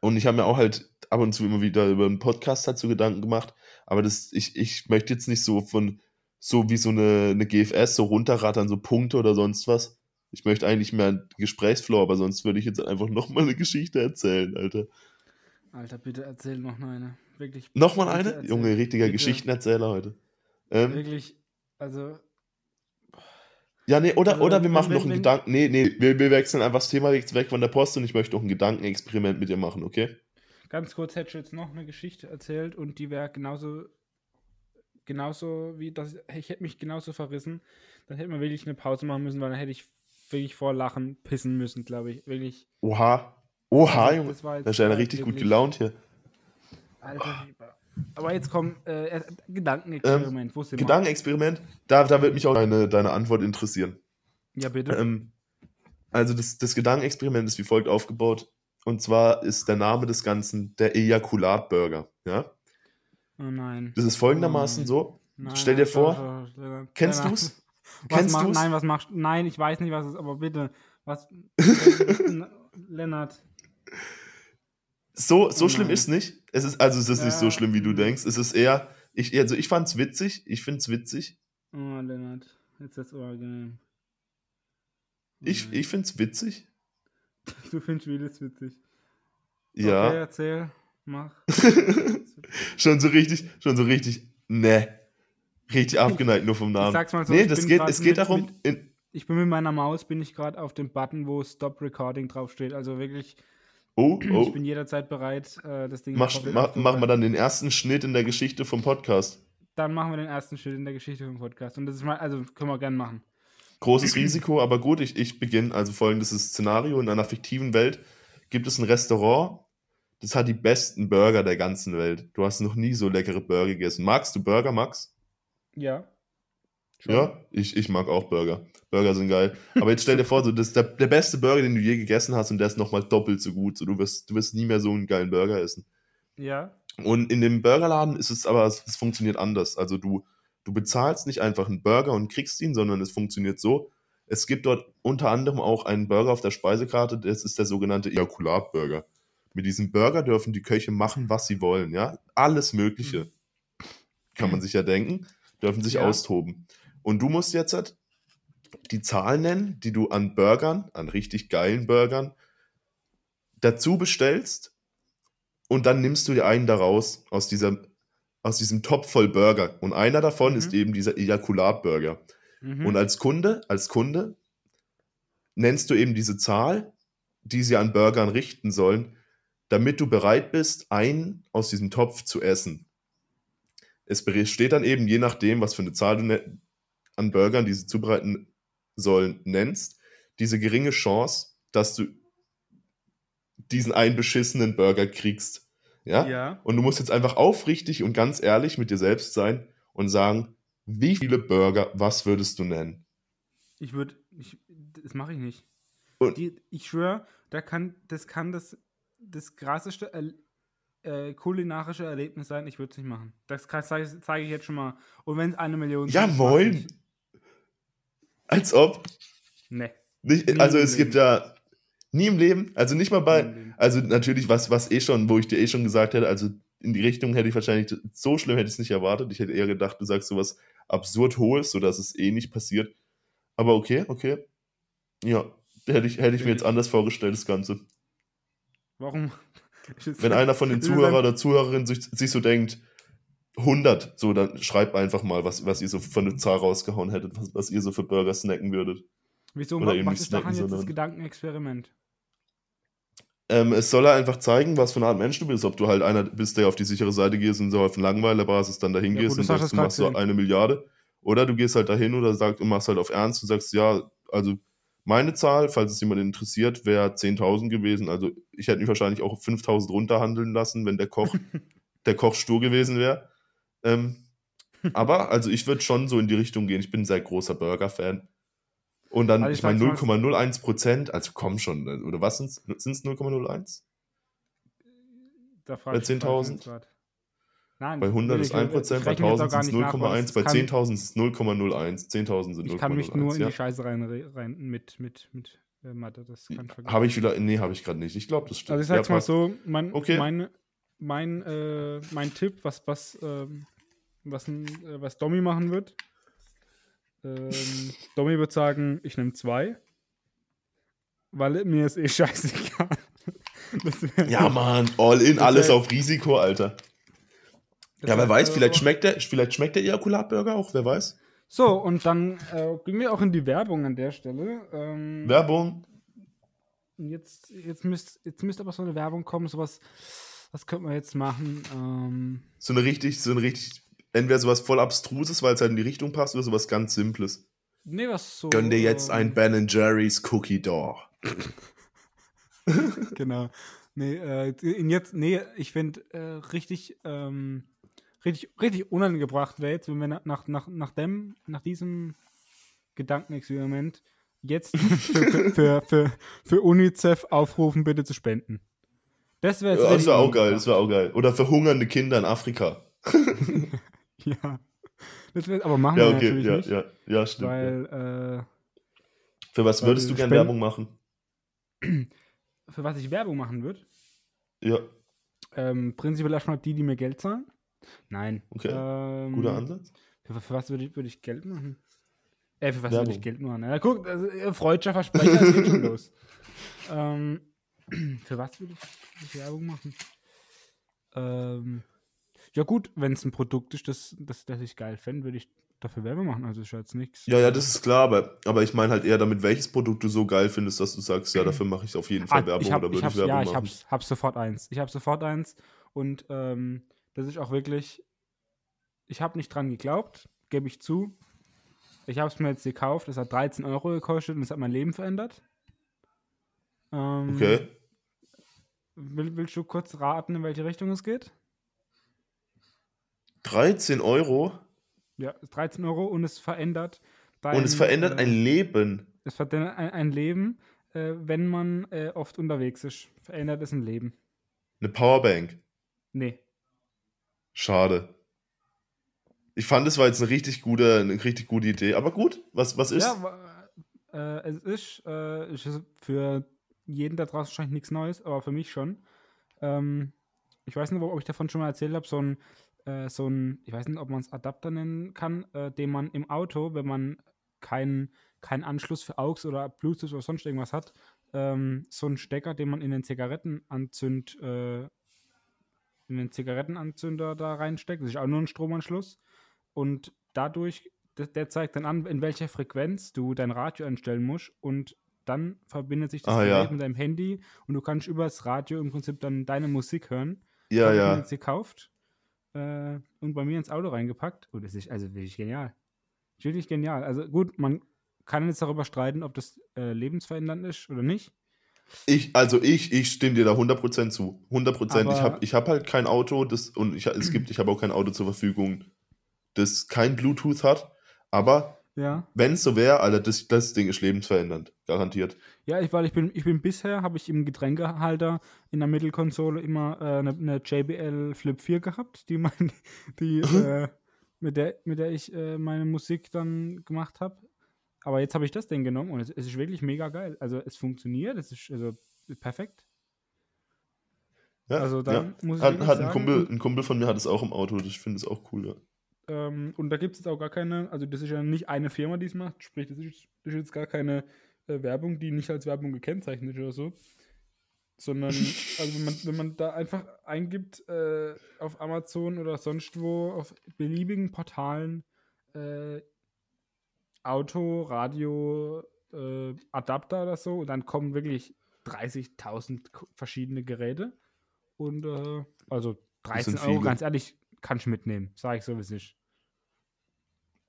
und ich habe mir auch halt ab und zu immer wieder über einen Podcast dazu Gedanken gemacht, aber das, ich, ich möchte jetzt nicht so von, so wie so eine, eine GFS, so runterrattern, so Punkte oder sonst was. Ich möchte eigentlich mehr einen Gesprächsflow, aber sonst würde ich jetzt einfach nochmal eine Geschichte erzählen, Alter. Alter, bitte erzähl noch eine. Wirklich. Nochmal eine? erzähl. Junge, richtiger Bitte. Geschichtenerzähler heute. Ähm, Wirklich, also. Ja, nee, oder, Also, oder wir machen wenn- noch einen wenn- Gedanken. Nee, nee, wir, wir wechseln einfach das Thema jetzt weg von der Post und ich möchte noch ein Gedankenexperiment mit dir machen, okay? Ganz kurz hätte ich jetzt noch eine Geschichte erzählt und die wäre genauso, genauso wie das, ich hätte mich genauso verrissen. Dann hätte man wirklich eine Pause machen müssen, weil dann hätte ich wirklich vor Lachen pissen müssen, glaube ich. Wirklich. Oha. Oha, Also, Junge. das war jetzt Da ist einer richtig gut gelaunt hier. Alter Schieber. Aber jetzt kommt äh, äh, Gedankenexperiment. Wir? Gedankenexperiment, da, da wird mich auch deine, deine Antwort interessieren. Ja, bitte. Ähm, also das, das Gedankenexperiment ist wie folgt aufgebaut. Und zwar ist der Name des Ganzen der Ejakulatburger. Ja? oh nein. Das ist folgendermaßen nein. so. Nein, stell dir vor, Kennst du's? Was Kennst mach, du's? Nein, was machst Nein, ich weiß nicht, was es ist, aber bitte. Was. Lennart. So, so Oh schlimm ist nicht. Es ist, also es ist nicht so Ja, schlimm, wie du denkst. Es ist eher, ich, also ich fand's witzig. Ich find's witzig. Oh, Lennart. Jetzt ist das unangenehm. Oh Ich, ich find's witzig. Du findest vieles witzig. Ja. Okay, erzähl. Mach. schon so richtig, schon so richtig, ne. Richtig abgeneigt nur vom Namen. Ich sag's mal so, nee, das geht, es geht mit- darum, mit- Ich bin mit meiner Maus, bin ich gerade auf dem Button, wo Stop Recording draufsteht. Also wirklich, oh, ich oh, bin jederzeit bereit, äh, das Ding mach, mach, machen wir dann den ersten Schnitt in der Geschichte vom Podcast. Dann machen wir den ersten Schritt in der Geschichte vom Podcast. Und das ist mal, also können wir gerne machen. Großes Risiko, aber gut, ich, ich beginne. Also folgendes Szenario. In einer fiktiven Welt gibt es ein Restaurant, das hat die besten Burger der ganzen Welt. Du hast noch nie so leckere Burger gegessen. Magst du Burger, Max? Ja. Schon. Ja, ich, ich mag auch Burger. Burger sind geil. Aber jetzt stell dir vor, so, das ist der, der beste Burger, den du je gegessen hast und der ist nochmal doppelt so gut. So, du, wirst, du wirst nie mehr so einen geilen Burger essen. Ja. Und in dem Burgerladen ist es aber, es funktioniert anders. Also du, du bezahlst nicht einfach einen Burger und kriegst ihn, sondern es funktioniert so. Es gibt dort unter anderem auch einen Burger auf der Speisekarte, das ist der sogenannte Ejakulatburger. Mit diesem Burger dürfen die Köche machen, was sie wollen, ja. Alles Mögliche. Kann man sich ja denken, dürfen sich Ja. austoben. Und du musst jetzt halt die Zahl nennen, die du an Burgern, an richtig geilen Burgern, dazu bestellst und dann nimmst du dir einen daraus aus, dieser, aus diesem Topf voll Burger. Und einer davon Mhm. ist eben dieser Ejakulatburger. Mhm. Und als Kunde, als Kunde nennst du eben diese Zahl, die sie an Burgern richten sollen, damit du bereit bist, einen aus diesem Topf zu essen. Es steht dann eben, je nachdem, was für eine Zahl du ne an Burgern, die sie zubereiten sollen, nennst, diese geringe Chance, dass du diesen einen beschissenen Burger kriegst. Ja? ja. Und du musst jetzt einfach aufrichtig und ganz ehrlich mit dir selbst sein und sagen, wie viele Burger, was würdest du nennen? Ich würde, ich, das mache ich nicht. Und- Die, ich schwöre, da kann, das kann das, das krasseste er, äh, kulinarische Erlebnis sein. Ich würde es nicht machen. Das zeige zeig ich jetzt schon mal. Und wenn es eine Million Ja, moin. Als ob. Nee. Nicht, also es gibt ja nie im Leben, also nicht mal bei, also natürlich was, was eh schon, wo ich dir eh schon gesagt hätte, also in die Richtung hätte ich wahrscheinlich, so schlimm hätte ich es nicht erwartet. Ich hätte eher gedacht, du sagst sowas absurd hohes, sodass es eh nicht passiert. Aber okay, okay. Ja, hätte ich, hätte ich mir jetzt anders vorgestellt, das Ganze. Warum? Wenn einer von den Das ist Zuhörer ein- oder Zuhörerinnen sich, sich so denkt, 100, so, dann schreibt einfach mal, was, was ihr so von der Zahl rausgehauen hättet, was, was ihr so für Burger snacken würdet. Wieso? oder was nicht ist daran jetzt das Gedankenexperiment? Ähm, es soll einfach zeigen, was für eine Art Mensch du bist. Ob du halt einer bist, der auf die sichere Seite gehst und so auf Langweilerbasis dann dahin Ja, gehst gut, und sagst, du machst so eine Milliarde. Oder du gehst halt dahin oder sagst, und machst halt auf Ernst und sagst, ja, also meine Zahl, falls es jemand interessiert, wäre 10.000 gewesen. Also ich hätte mich wahrscheinlich auch auf 5.000 runterhandeln lassen, wenn der Koch, der Koch stur gewesen wäre. Ähm, aber also ich würde schon so in die Richtung gehen. Ich bin ein sehr großer Burger-Fan. Und dann, Also ich ich meine, sag's mal- 0,01 Prozent, also komm schon, oder was sind es? Sind es 0,01? Da Bei frag ich- frag ich 10.000? jetzt grad. Nein, Bei 100 will ist ich- 1 ich Prozent, bei rechne jetzt auch 1000 gar sind es nicht nach, weil 0,1, es bei kann- 10.000 ist es 0,01, 10.000 sind 0,01. Ich kann mich nur in ja? die Scheiße rein, rein mit, mit, mit äh, Mathe. Das kann ich vergessen. Habe ich wieder, nee, habe ich gerade nicht. Ich glaube, das stimmt. Also ich sag's Ja, mal so, mein, Okay. mein, mein, äh, mein Tipp, was, was, ähm, was, äh, was Domi machen wird. Ähm, Domi wird sagen, ich nehme zwei. Weil mir ist eh scheißegal. Ja, Mann, all in, alles auf Risiko, Alter. Ja, wer weiß, äh, vielleicht schmeckt der, vielleicht schmeckt der Ejakulatburger auch, wer weiß. So, und dann äh, gehen wir auch in die Werbung an der Stelle. Ähm, Werbung. Jetzt, jetzt, müsst, jetzt müsste aber so eine Werbung kommen, sowas, was könnte man jetzt machen? Ähm, So eine richtig, so eine richtig, entweder sowas voll abstruses, weil es halt in die Richtung passt, oder sowas ganz Simples. nee, was so. Gönn dir jetzt ein ähm, Ben Jerry's Cookie Door. Genau. Nee, äh, in jetzt, nee, ich finde äh, richtig, ähm, richtig, richtig unangebracht wäre jetzt, wenn wir nach, nach, nach, dem, nach diesem Gedankenexperiment jetzt für, für, für, für UNICEF aufrufen, bitte zu spenden. Das wäre jetzt Ja, das wäre auch geil, das wäre auch geil. Oder verhungernde Kinder in Afrika. Ja. Das wär, aber machen Ja, wir okay, natürlich ja, nicht. ja, ja, stimmt. ja. Weil, Für was weil würdest du gerne Werbung machen? äh, für was ich Werbung machen würde, Ja, ähm, prinzipiell erstmal die, die mir Geld zahlen. Nein. Okay, Ähm, guter Ansatz. Für, für was würde ich, würde ich Geld machen? Äh, für was würde ich. Geld machen? Ja, guck, also, äh, freudscher Versprecher, es geht schon los. Ähm, für was würde ich, ich Werbung machen? Ähm, ja gut, wenn es ein Produkt ist, das, das, das ich geil fände, würde ich dafür Werbung machen. Also ist ja jetzt nichts. Ja, ja, das ist klar, aber, aber ich meine halt eher damit, welches Produkt du so geil findest, dass du sagst, ja, dafür mache ich auf jeden Fall Ah, Werbung ich hab, oder ich würde ich hab's, Werbung ja, ich machen. hab's, hab's sofort eins. Ich habe sofort eins und ähm, das ist auch wirklich, ich habe nicht dran geglaubt, gebe ich zu. Ich habe es mir jetzt gekauft, es hat 13 Euro gekostet und es hat mein Leben verändert. Ähm, Okay. Will, willst du kurz raten, in welche Richtung es geht? 13 Euro Ja, 13 Euro und es verändert dein, und es verändert äh, ein Leben. Es verändert ein, ein Leben, äh, wenn man äh, oft unterwegs ist. Verändert es ein Leben. Eine Powerbank. Nee. Schade. Ich fand, es war jetzt eine richtig gute, eine richtig gute Idee. Aber gut, was, was ist? Ja, äh, es ist, äh, es ist für jeden da draußen wahrscheinlich nichts Neues, aber für mich schon. Ähm, ich weiß nicht, ob ich davon schon mal erzählt habe, so ein, äh, so ein, ich weiß nicht, ob man es Adapter nennen kann, äh, den man im Auto, wenn man keinen keinen Anschluss für AUX oder Bluetooth oder sonst irgendwas hat, ähm, so ein Stecker, den man in den Zigarettenanzünd, äh, in den Zigarettenanzünder da reinsteckt. Das ist auch nur ein Stromanschluss. Und dadurch, der, der zeigt dann an, in welcher Frequenz du dein Radio einstellen musst und dann verbindet sich das Ah, Gerät ja. mit deinem Handy und du kannst über das Radio im Prinzip dann deine Musik hören. ja, ich ja. jetzt gekauft äh, und bei mir ins Auto reingepackt. Und das ist also wirklich genial. Wirklich genial. Also gut, man kann jetzt darüber streiten, ob das äh, lebensverändernd ist oder nicht. Ich, also ich, ich stimme dir da 100% zu. 100%. ich Aber- habe ich hab halt kein Auto, das, und ich, es gibt, ich habe auch kein Auto zur Verfügung, das kein Bluetooth hat. Aber Ja. wenn es so wäre, Alter, das, das Ding ist lebensverändernd. Garantiert. Ja, ich, weil ich bin, ich bin bisher, habe ich im Getränkehalter in der Mittelkonsole immer äh, eine, eine JBL Flip 4 gehabt, die, mein, die äh, mit, der, mit der ich äh, meine Musik dann gemacht habe. Aber jetzt habe ich das Ding genommen und es, es ist wirklich mega geil. Also es funktioniert, es ist also perfekt. Ja, Also dann ja. muss ich hat, hat ein, Kumpel, ein Kumpel von mir hat es auch im Auto. Ich finde es auch cool, ja. Ähm, und da gibt es jetzt auch gar keine, also das ist ja nicht eine Firma, die es macht, sprich, das ist, das ist jetzt gar keine äh, Werbung, die nicht als Werbung gekennzeichnet ist oder so. Sondern, also wenn man, wenn man da einfach eingibt äh, auf Amazon oder sonst wo, auf beliebigen Portalen, äh, Auto, Radio, äh, Adapter oder so, und dann kommen wirklich 30.000 verschiedene Geräte. Und äh, also 13 sind Euro, ganz ehrlich, kann ich mitnehmen. Sage ich so, wie es ist.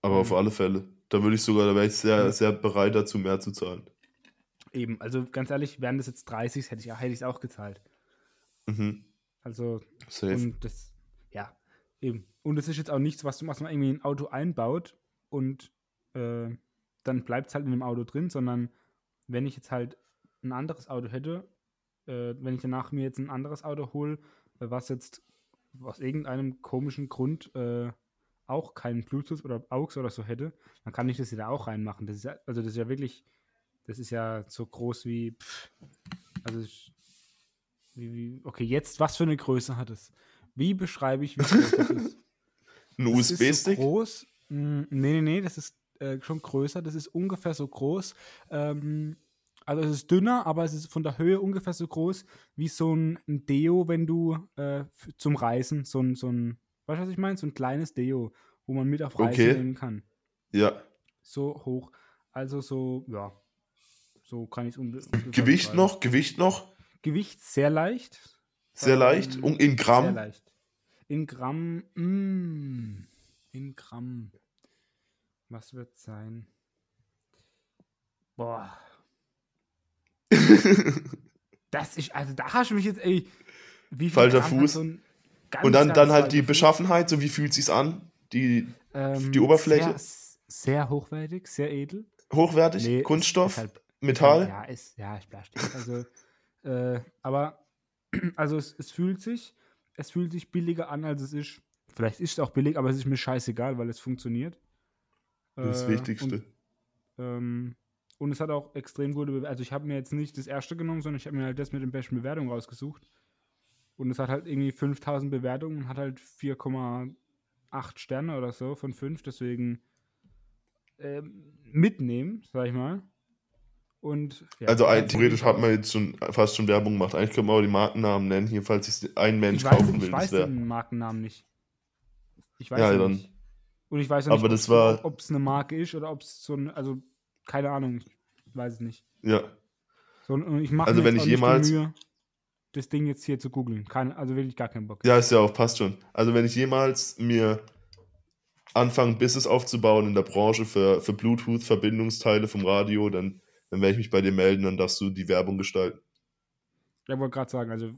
Aber auf Mhm. alle Fälle. Da würde ich sogar, da wäre ich sehr, Ja. sehr bereit dazu, mehr zu zahlen. Eben, also ganz ehrlich, wären das jetzt 30, hätte ich hätte es auch gezahlt. Mhm. Also, Safe. und das, ja, eben. Und es ist jetzt auch nichts, was, du- was man irgendwie in ein Auto einbaut und äh, dann bleibt es halt in dem Auto drin, sondern wenn ich jetzt halt ein anderes Auto hätte, äh, wenn ich danach mir jetzt ein anderes Auto hole, was jetzt aus irgendeinem komischen Grund äh, auch keinen Bluetooth oder AUX oder so hätte, dann kann ich das ja da auch reinmachen. Das ist ja, also das ist ja wirklich, das ist ja so groß wie, pff, also wie, wie, okay, jetzt, was für eine Größe hat es? Wie beschreibe ich, wie groß ist? Ein Das ist so USB-Stick? groß. Mm, Nee, nee, nee, das ist äh, schon größer. Das ist ungefähr so groß. Ähm, also es ist dünner, aber es ist von der Höhe ungefähr so groß wie so ein, ein Deo, wenn du äh, zum Reisen, so ein, so ein, weißt du, was ich meine? So ein kleines Deo, wo man mit auf Reisen Okay. nehmen kann. ja. So hoch. Also so, ja. So kann ich es Gewicht noch? Gewicht noch? Gewicht sehr leicht. Sehr Ähm, leicht? Und in Sehr Gramm? leicht. In Gramm, mm, in Gramm. Was wird sein? Boah. Das ist, also da hast du mich jetzt, ey. Wie viel Falscher Gramm Fuß. so ein ganz, Und dann, ganz dann halt die? Beschaffenheit, so wie fühlt sich's an? Die Ähm, die Oberfläche? Sehr, sehr hochwertig, sehr edel. hochwertig? Nee, Kunststoff? Halt, Metall? Ja, ist, ja, ist Plastik. Also, äh, aber, also es, es fühlt sich, es fühlt sich billiger an, als es ist. Vielleicht ist es auch billig, aber es ist mir scheißegal, weil es funktioniert. Das Äh, Wichtigste. Und, ähm, und es hat auch extrem gute Bewertungen. Also ich habe mir jetzt nicht das erste genommen, sondern ich habe mir halt das mit den besten Bewertungen rausgesucht. Und es hat halt irgendwie 5000 Bewertungen und hat halt 4,8 Sterne oder so von 5. Deswegen ähm, mitnehmen, sag ich mal. Und ja, also ein, theoretisch hat man jetzt schon fast schon Werbung gemacht. Eigentlich können wir auch die Markennamen nennen, hier, falls sich ein Mensch ich weiß, kaufen ich will. weiß Das wär, den Markennamen nicht. Ich weiß Ja, dann- nicht. Und ich weiß auch Aber nicht, das war- ob es eine Marke ist oder ob es so ein, also keine Ahnung, ich weiß es nicht. ja. So, und ich mache Also mir wenn jetzt ich auch jemals- nicht die Mühe, das Ding jetzt hier zu googeln. Also wirklich gar keinen Bock. ja, ist ja auch, passt schon. Also wenn ich jemals mir anfange, Business aufzubauen in der Branche für, für Bluetooth-Verbindungsteile vom Radio, dann, dann werde ich mich bei dir melden, dann darfst du die Werbung gestalten. Ich wollte gerade sagen, also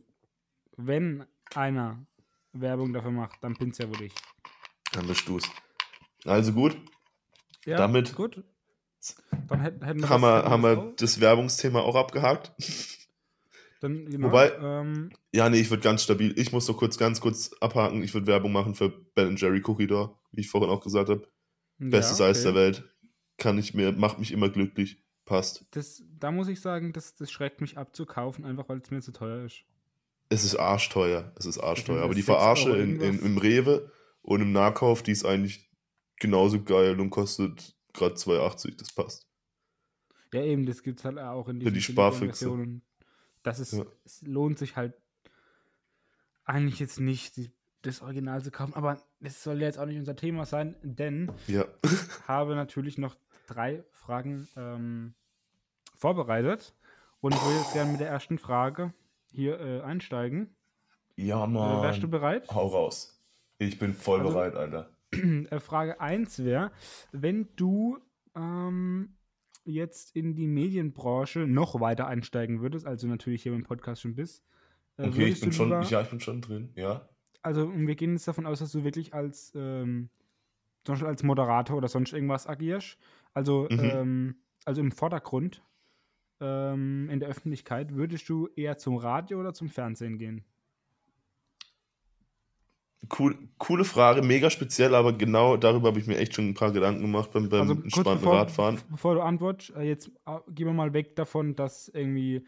wenn einer Werbung dafür macht, dann bin's ja wohl ich. Dann bist du's. Also gut, Ja, Damit gut. Dann hätten, hätten haben das- wir, haben wir das Werbungsthema auch abgehakt. Dann, genau, Wobei- ähm, Ja, nee, ich würde ganz stabil. Ich muss noch kurz, ganz kurz abhaken. Ich würde Werbung machen für Ben Jerry Cookie Door, wie ich vorhin auch gesagt habe. Bestes ja, Eis der okay. Welt. Kann ich mir, macht mich immer glücklich. Passt. Das, da muss ich sagen, das, das schreckt mich ab zu kaufen, einfach weil es mir zu teuer ist. Es ist arschteuer. Es ist arschteuer. Aber die Verarsche in, in, im Rewe und im Nahkauf, die ist eigentlich genauso geil und kostet gerade 2,80. Das passt. Ja, eben, das gibt es halt auch in diesen die billigen Sparfüchse. Das ist, Ja. es lohnt sich halt eigentlich jetzt nicht, das Original zu kaufen. Aber das soll ja jetzt auch nicht unser Thema sein, denn Ja. ich habe natürlich noch drei Fragen ähm, vorbereitet. Und ich würde jetzt gerne mit der ersten Frage hier äh, einsteigen. Ja, Äh, wärst du bereit? Hau raus. Ich bin voll Also- bereit, Alter. Äh, Frage 1 wäre, wenn du ähm, jetzt in die Medienbranche noch weiter einsteigen würdest, also natürlich hier im Podcast schon bist, äh, Okay, ich bin schon, lieber- ja, ich bin schon drin. Ja. also und wir gehen jetzt davon aus, dass du wirklich als ähm, zum Beispiel als Moderator oder sonst irgendwas agierst, also, Mhm. ähm, also im Vordergrund ähm, in der Öffentlichkeit, würdest du eher zum Radio oder zum Fernsehen gehen? Cool, coole Frage, mega speziell, aber genau darüber habe ich mir echt schon ein paar Gedanken gemacht beim, beim also entspannten bevor, Radfahren. bevor du antwortest, äh, jetzt äh, gehen wir mal weg davon, dass irgendwie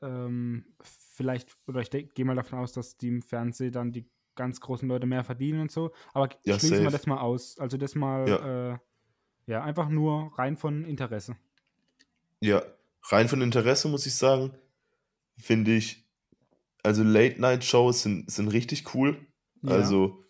ähm, vielleicht, oder ich gehe mal davon aus, dass die im Fernsehen dann die ganz großen Leute mehr verdienen und so, aber Ja, schließen wir das mal aus. Also das mal, ja. Äh, ja, einfach nur rein von Interesse. Ja, rein von Interesse muss ich sagen, finde ich, also Late-Night-Shows sind, sind richtig cool. Ja. Also,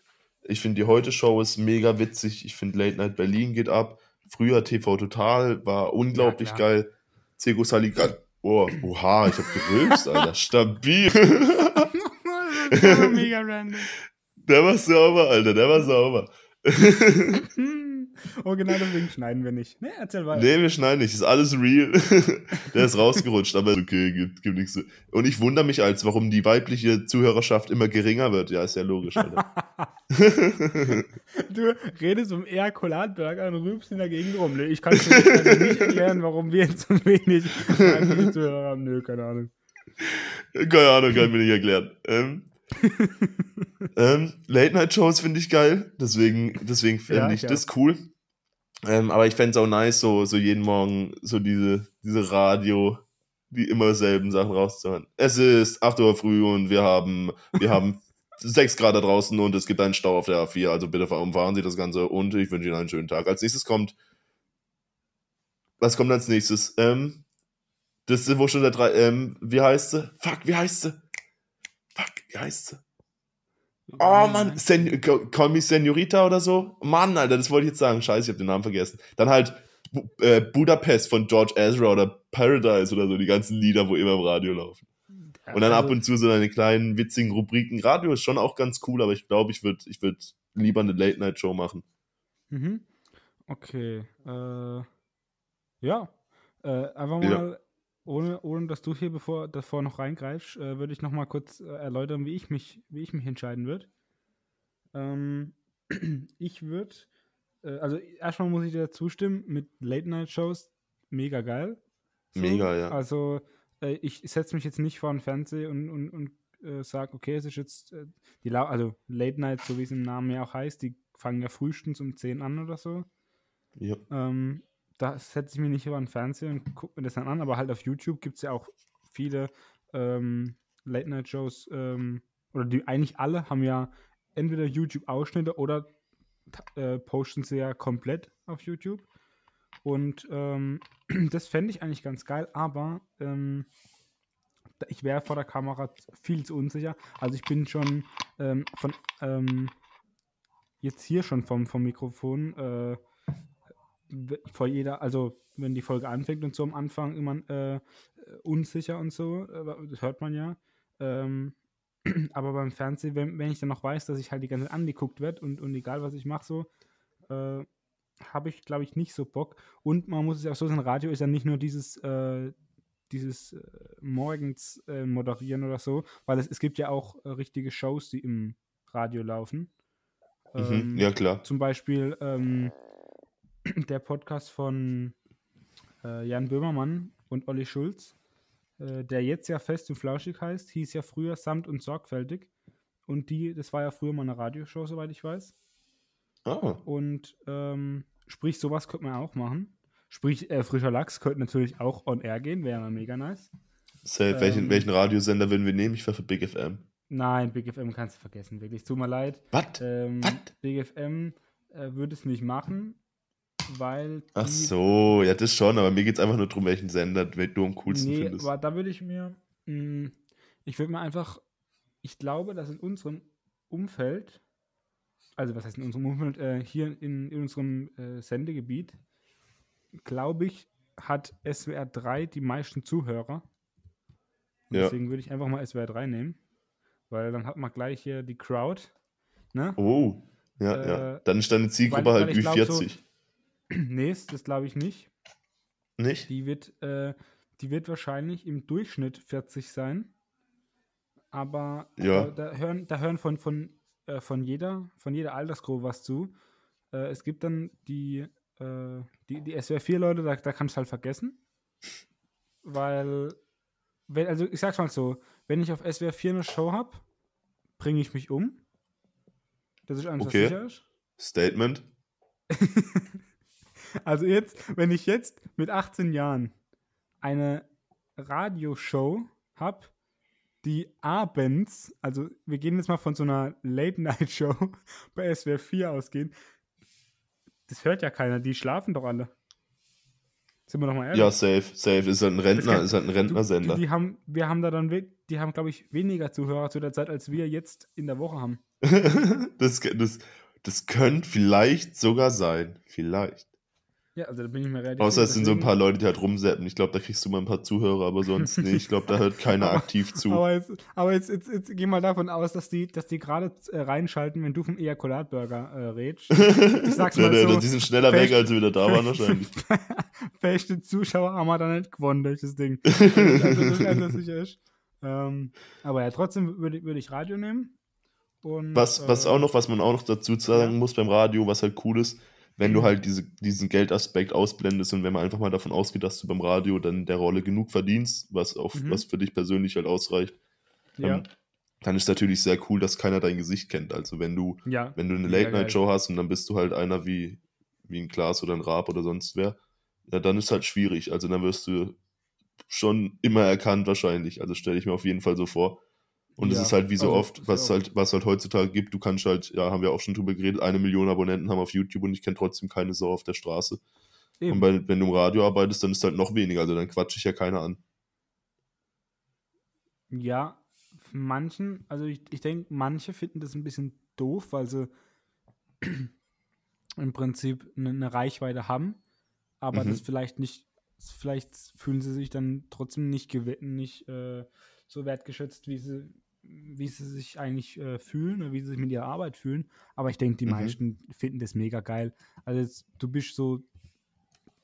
ich finde die Heute-Show ist mega witzig. Ich finde Late Night Berlin geht ab. Früher TV Total war unglaublich klar. geil. Circus Halligalli, Oh, oha, ich hab gerülpst, Alter. Stabil. mega random. Der war sauber, Alter, der war sauber. oh, genau deswegen schneiden wir nicht. Nee, erzähl weiter. Nee, wir schneiden nicht, ist alles real. der ist rausgerutscht, aber okay, gibt, gibt nichts. Und ich wundere mich als, warum die weibliche Zuhörerschaft immer geringer wird. Ja, ist ja logisch, Alter. du redest um Ejakulatberger und rübst in der Gegend rum. Nee, Ich kann es dir nicht erklären, warum wir jetzt so wenig weibliche Zuhörer haben. Nö, keine Ahnung. Keine Ahnung, kann ich mir nicht erklären. Ähm, ähm, Late-Night-Shows finde ich geil, deswegen, deswegen fände Ja, ich ich das cool. Ähm, aber ich fände es auch nice, so, so jeden Morgen so diese, diese Radio, die immer selben Sachen rauszuhören. Es ist 8 Uhr früh und wir haben, wir haben 6 Grad da draußen und es gibt einen Stau auf der A4, also bitte umfahren Sie das Ganze und ich wünsche Ihnen einen schönen Tag. Als nächstes kommt, was kommt als nächstes? Ähm, das ist wo schon der drei, ähm, wie heißt sie? Fuck, wie heißt sie? Fuck, wie heißt sie? Oh Mann, Sen Call Me Senorita oder so? Mann, Alter, das wollte ich jetzt sagen. Scheiße, ich habe den Namen vergessen. Dann halt Bu äh, Budapest von George Ezra oder Paradise oder so, die ganzen Lieder, wo immer im Radio laufen. Und dann ab Also, und zu so deine kleinen witzigen Rubriken. Radio ist schon auch ganz cool, aber ich glaube, ich würde ich würd lieber eine Late-Night-Show machen. Mhm. Okay. Äh, ja. Äh, einfach Ja. Ohne, ohne dass du hier bevor, davor noch reingreifst, äh, würde ich noch mal kurz äh, erläutern, wie ich mich, wie ich mich entscheiden würde. Ähm, ich würde, äh, also erstmal muss ich dir zustimmen, mit Late-Night-Shows mega geil. Mega, ja. Also äh, ich setze mich jetzt nicht vor den Fernseher und, und, und äh, sage, okay, es ist jetzt, äh, die Lau also Late Night, so wie es im Namen ja auch heißt, die fangen ja frühestens um 10 an oder so. ja. Ähm, da setze ich mich nicht über den Fernseher und gucke mir das dann an, aber halt auf YouTube gibt es ja auch viele ähm, Late-Night-Shows, ähm, oder die eigentlich alle haben ja entweder YouTube-Ausschnitte oder äh, posten sie ja komplett auf YouTube. Und ähm, das fände ich eigentlich ganz geil, aber ähm, ich wäre vor der Kamera viel zu unsicher. Also ich bin schon ähm, von ähm, jetzt hier schon vom, vom Mikrofon äh, vor jeder, also wenn die Folge anfängt und so am Anfang immer äh, unsicher und so, äh, das hört man ja. Ähm, aber beim Fernsehen, wenn, wenn ich dann noch weiß, dass ich halt die ganze Zeit angeguckt werde und, und egal was ich mache, so, äh, habe ich, glaube ich, nicht so Bock. Und man muss es ja auch so sagen, Radio ist ja nicht nur dieses, äh, dieses äh, morgens äh, moderieren oder so, weil es, es gibt ja auch äh, richtige Shows, die im Radio laufen. Mhm. ja, klar. Zum Beispiel ähm, der Podcast von äh, Jan Böhmermann und Olli Schulz, äh, der jetzt ja fest und flauschig heißt, hieß ja früher samt und sorgfältig. Und die, das war ja früher mal eine Radioshow, soweit ich weiß. Ah, Und ähm, sprich, sowas könnte man auch machen. Sprich, äh, frischer Lachs könnte natürlich auch on air gehen, wäre mega nice. safe. welchen, Ähm. welchen Radiosender würden wir nehmen? Ich wäre für Big FM. Nein, Big FM kannst du vergessen, wirklich. Tut mir leid. Was? Ähm? Big FM äh, würde es nicht machen, weil. Ach so, ja, das schon, aber mir geht es einfach nur darum, welchen Sender du am coolsten Nee, findest. aber da würde ich mir, mh, ich würde mir einfach, ich glaube, dass in unserem Umfeld, also was heißt in unserem Umfeld, äh, hier in, in unserem äh, Sendegebiet, glaube ich, hat SWR 3 die meisten Zuhörer. Ja. Deswegen würde ich einfach mal SWR 3 nehmen, weil dann hat man gleich hier die Crowd. Ne? Oh, ja, Äh, ja. Dann ist deine Zielgruppe weil- halt weil wie glaub, so- 40. nee, das glaube ich nicht. Nicht? Die wird, äh, die wird wahrscheinlich im Durchschnitt 40 sein. Aber Ja. da, da hören, da hören von, von, äh, von, jeder, von jeder Altersgruppe was zu. Äh, es gibt dann die, äh, die, die SWR4-Leute, da, da kannst du halt vergessen. Weil, wenn, also ich sag's mal so, wenn ich auf SWR4 eine Show habe, bringe ich mich um. Das ist alles, Okay. sicher ist. Statement. Also jetzt, wenn ich jetzt mit 18 Jahren eine Radioshow habe, die abends, also wir gehen jetzt mal von so einer Late-Night-Show bei SWR 4 ausgehen, das hört ja keiner, die schlafen doch alle. Sind wir doch mal ehrlich? Ja, safe, safe. Ist halt ein Rentner, kann- ist halt ein Rentnersender. Du, die haben, wir haben da dann, die haben, glaube ich, weniger Zuhörer zu der Zeit, als wir jetzt in der Woche haben. das, das, das könnte vielleicht sogar sein. Vielleicht. Ja, also da bin ich mir relativ Außer es sind so ein paar Leute, die halt rumseppen. Ich glaube, da kriegst du mal ein paar Zuhörer, aber sonst, nee, ich glaube, da hört keiner aktiv zu. Aber jetzt, aber jetzt, jetzt, jetzt geh mal davon aus, dass die, dass die gerade äh, reinschalten, wenn du vom Ejakulatburger äh, redest. Ich sag's Ja, mal der- so. die sind schneller weg, als sie wieder da waren, wahrscheinlich. Feste Zuschauer haben wir da nicht gewonnen durch das Ding. Also, das, also sicher ist. Ähm, aber ja, trotzdem würde ich- würde ich Radio nehmen. Und, Was, was äh, auch noch, was man auch noch dazu sagen Ja. muss beim Radio, was halt cool ist, wenn du Mhm. halt diese, diesen Geldaspekt ausblendest und wenn man einfach mal davon ausgeht, dass du beim Radio dann der Rolle genug verdienst, was auch, Mhm. was für dich persönlich halt ausreicht, Ja, ähm, dann ist natürlich sehr cool, dass keiner dein Gesicht kennt. Also wenn du, ja. wenn du eine Late-Night-Show hast und dann bist du halt einer wie, wie ein Klaas oder ein Raab oder sonst wer, ja, dann ist halt schwierig. Also dann wirst du schon immer erkannt wahrscheinlich. Also stelle ich mir auf jeden Fall so vor. Und es Ja, ist halt wie so also, oft, was oft. halt, was halt heutzutage gibt, du kannst halt, ja, haben wir auch schon drüber geredet, eine Million Abonnenten haben auf YouTube und ich kenne trotzdem keine Sau auf der Straße. Eben. Und bei, wenn du im Radio arbeitest, dann ist halt noch weniger, also dann quatsche ich ja keiner an. Ja, manchen, also ich, ich denke, manche finden das ein bisschen doof, weil sie im Prinzip eine, eine Reichweite haben, aber Mhm. das vielleicht nicht, vielleicht fühlen sie sich dann trotzdem nicht, nicht äh, so wertgeschätzt, wie sie, wie sie sich eigentlich äh, fühlen oder wie sie sich mit ihrer Arbeit fühlen. Aber ich denke, die Mhm. meisten finden das mega geil. Also jetzt, du bist so,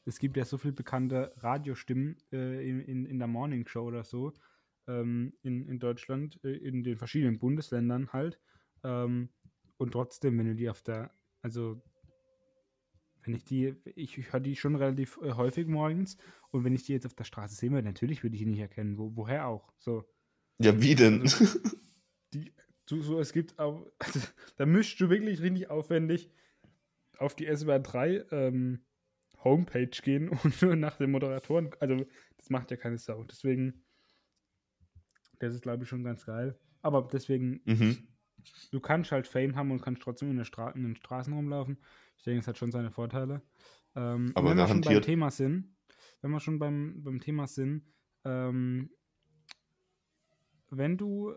es gibt ja so viele bekannte Radiostimmen äh, in, in, in der Morning Show oder so ähm, in, in Deutschland, äh, in den verschiedenen Bundesländern halt. Ähm, und trotzdem, wenn du die auf der, also wenn ich die, ich, ich höre die schon relativ äh, häufig morgens und wenn ich die jetzt auf der Straße sehe, natürlich würde ich die nicht erkennen. Wo, woher auch? So. Ja, wie denn? Also, die, du, so, es gibt auch, also, da mischst du wirklich richtig aufwendig auf die SWR 3 ähm, Homepage gehen und nur nach den Moderatoren, also das macht ja keine Sau. Deswegen, das ist glaube ich schon ganz geil. Aber deswegen, mhm. du kannst halt Fame haben und kannst trotzdem in, der Stra in den Straßen rumlaufen. Ich denke, es hat schon seine Vorteile. Ähm, Aber wenn wir schon beim garantiert. Thema sind, wenn wir schon beim, beim Thema sind, ähm, wenn du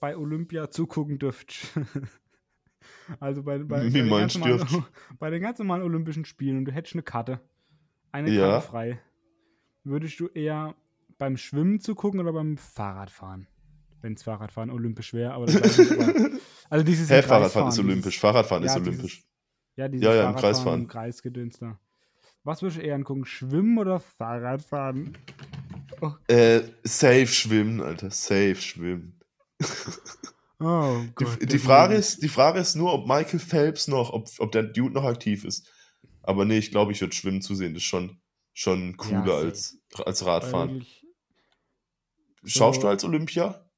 bei Olympia zugucken dürftest, also bei, bei, bei, ganz normalen, bei den ganz normalen Olympischen Spielen und du hättest eine Karte, eine Ja. Karte frei, würdest du eher beim Schwimmen zugucken oder beim Fahrradfahren? Wenn es Fahrradfahren olympisch wäre, aber das weiß ich nicht. aber- Also dieses im Fahrradfahren ist dieses- olympisch. Fahrradfahren ist ja, dieses- olympisch. Ja, dieses Ja, ja, im Kreisfahren. im Kreisgedöns da. Was würdest du eher angucken, Schwimmen oder Fahrradfahren? Äh, safe schwimmen, Alter. Safe schwimmen. Oh Die, Gott. die, das Frage ist- die Frage ist nur, ob Michael Phelps noch, ob, ob der Dude noch aktiv ist. Aber nee, ich glaube, ich würde Schwimmen zusehen. Das ist schon, schon cooler safe. als, als Radfahren. wirklich- Schaust so- du als Olympia?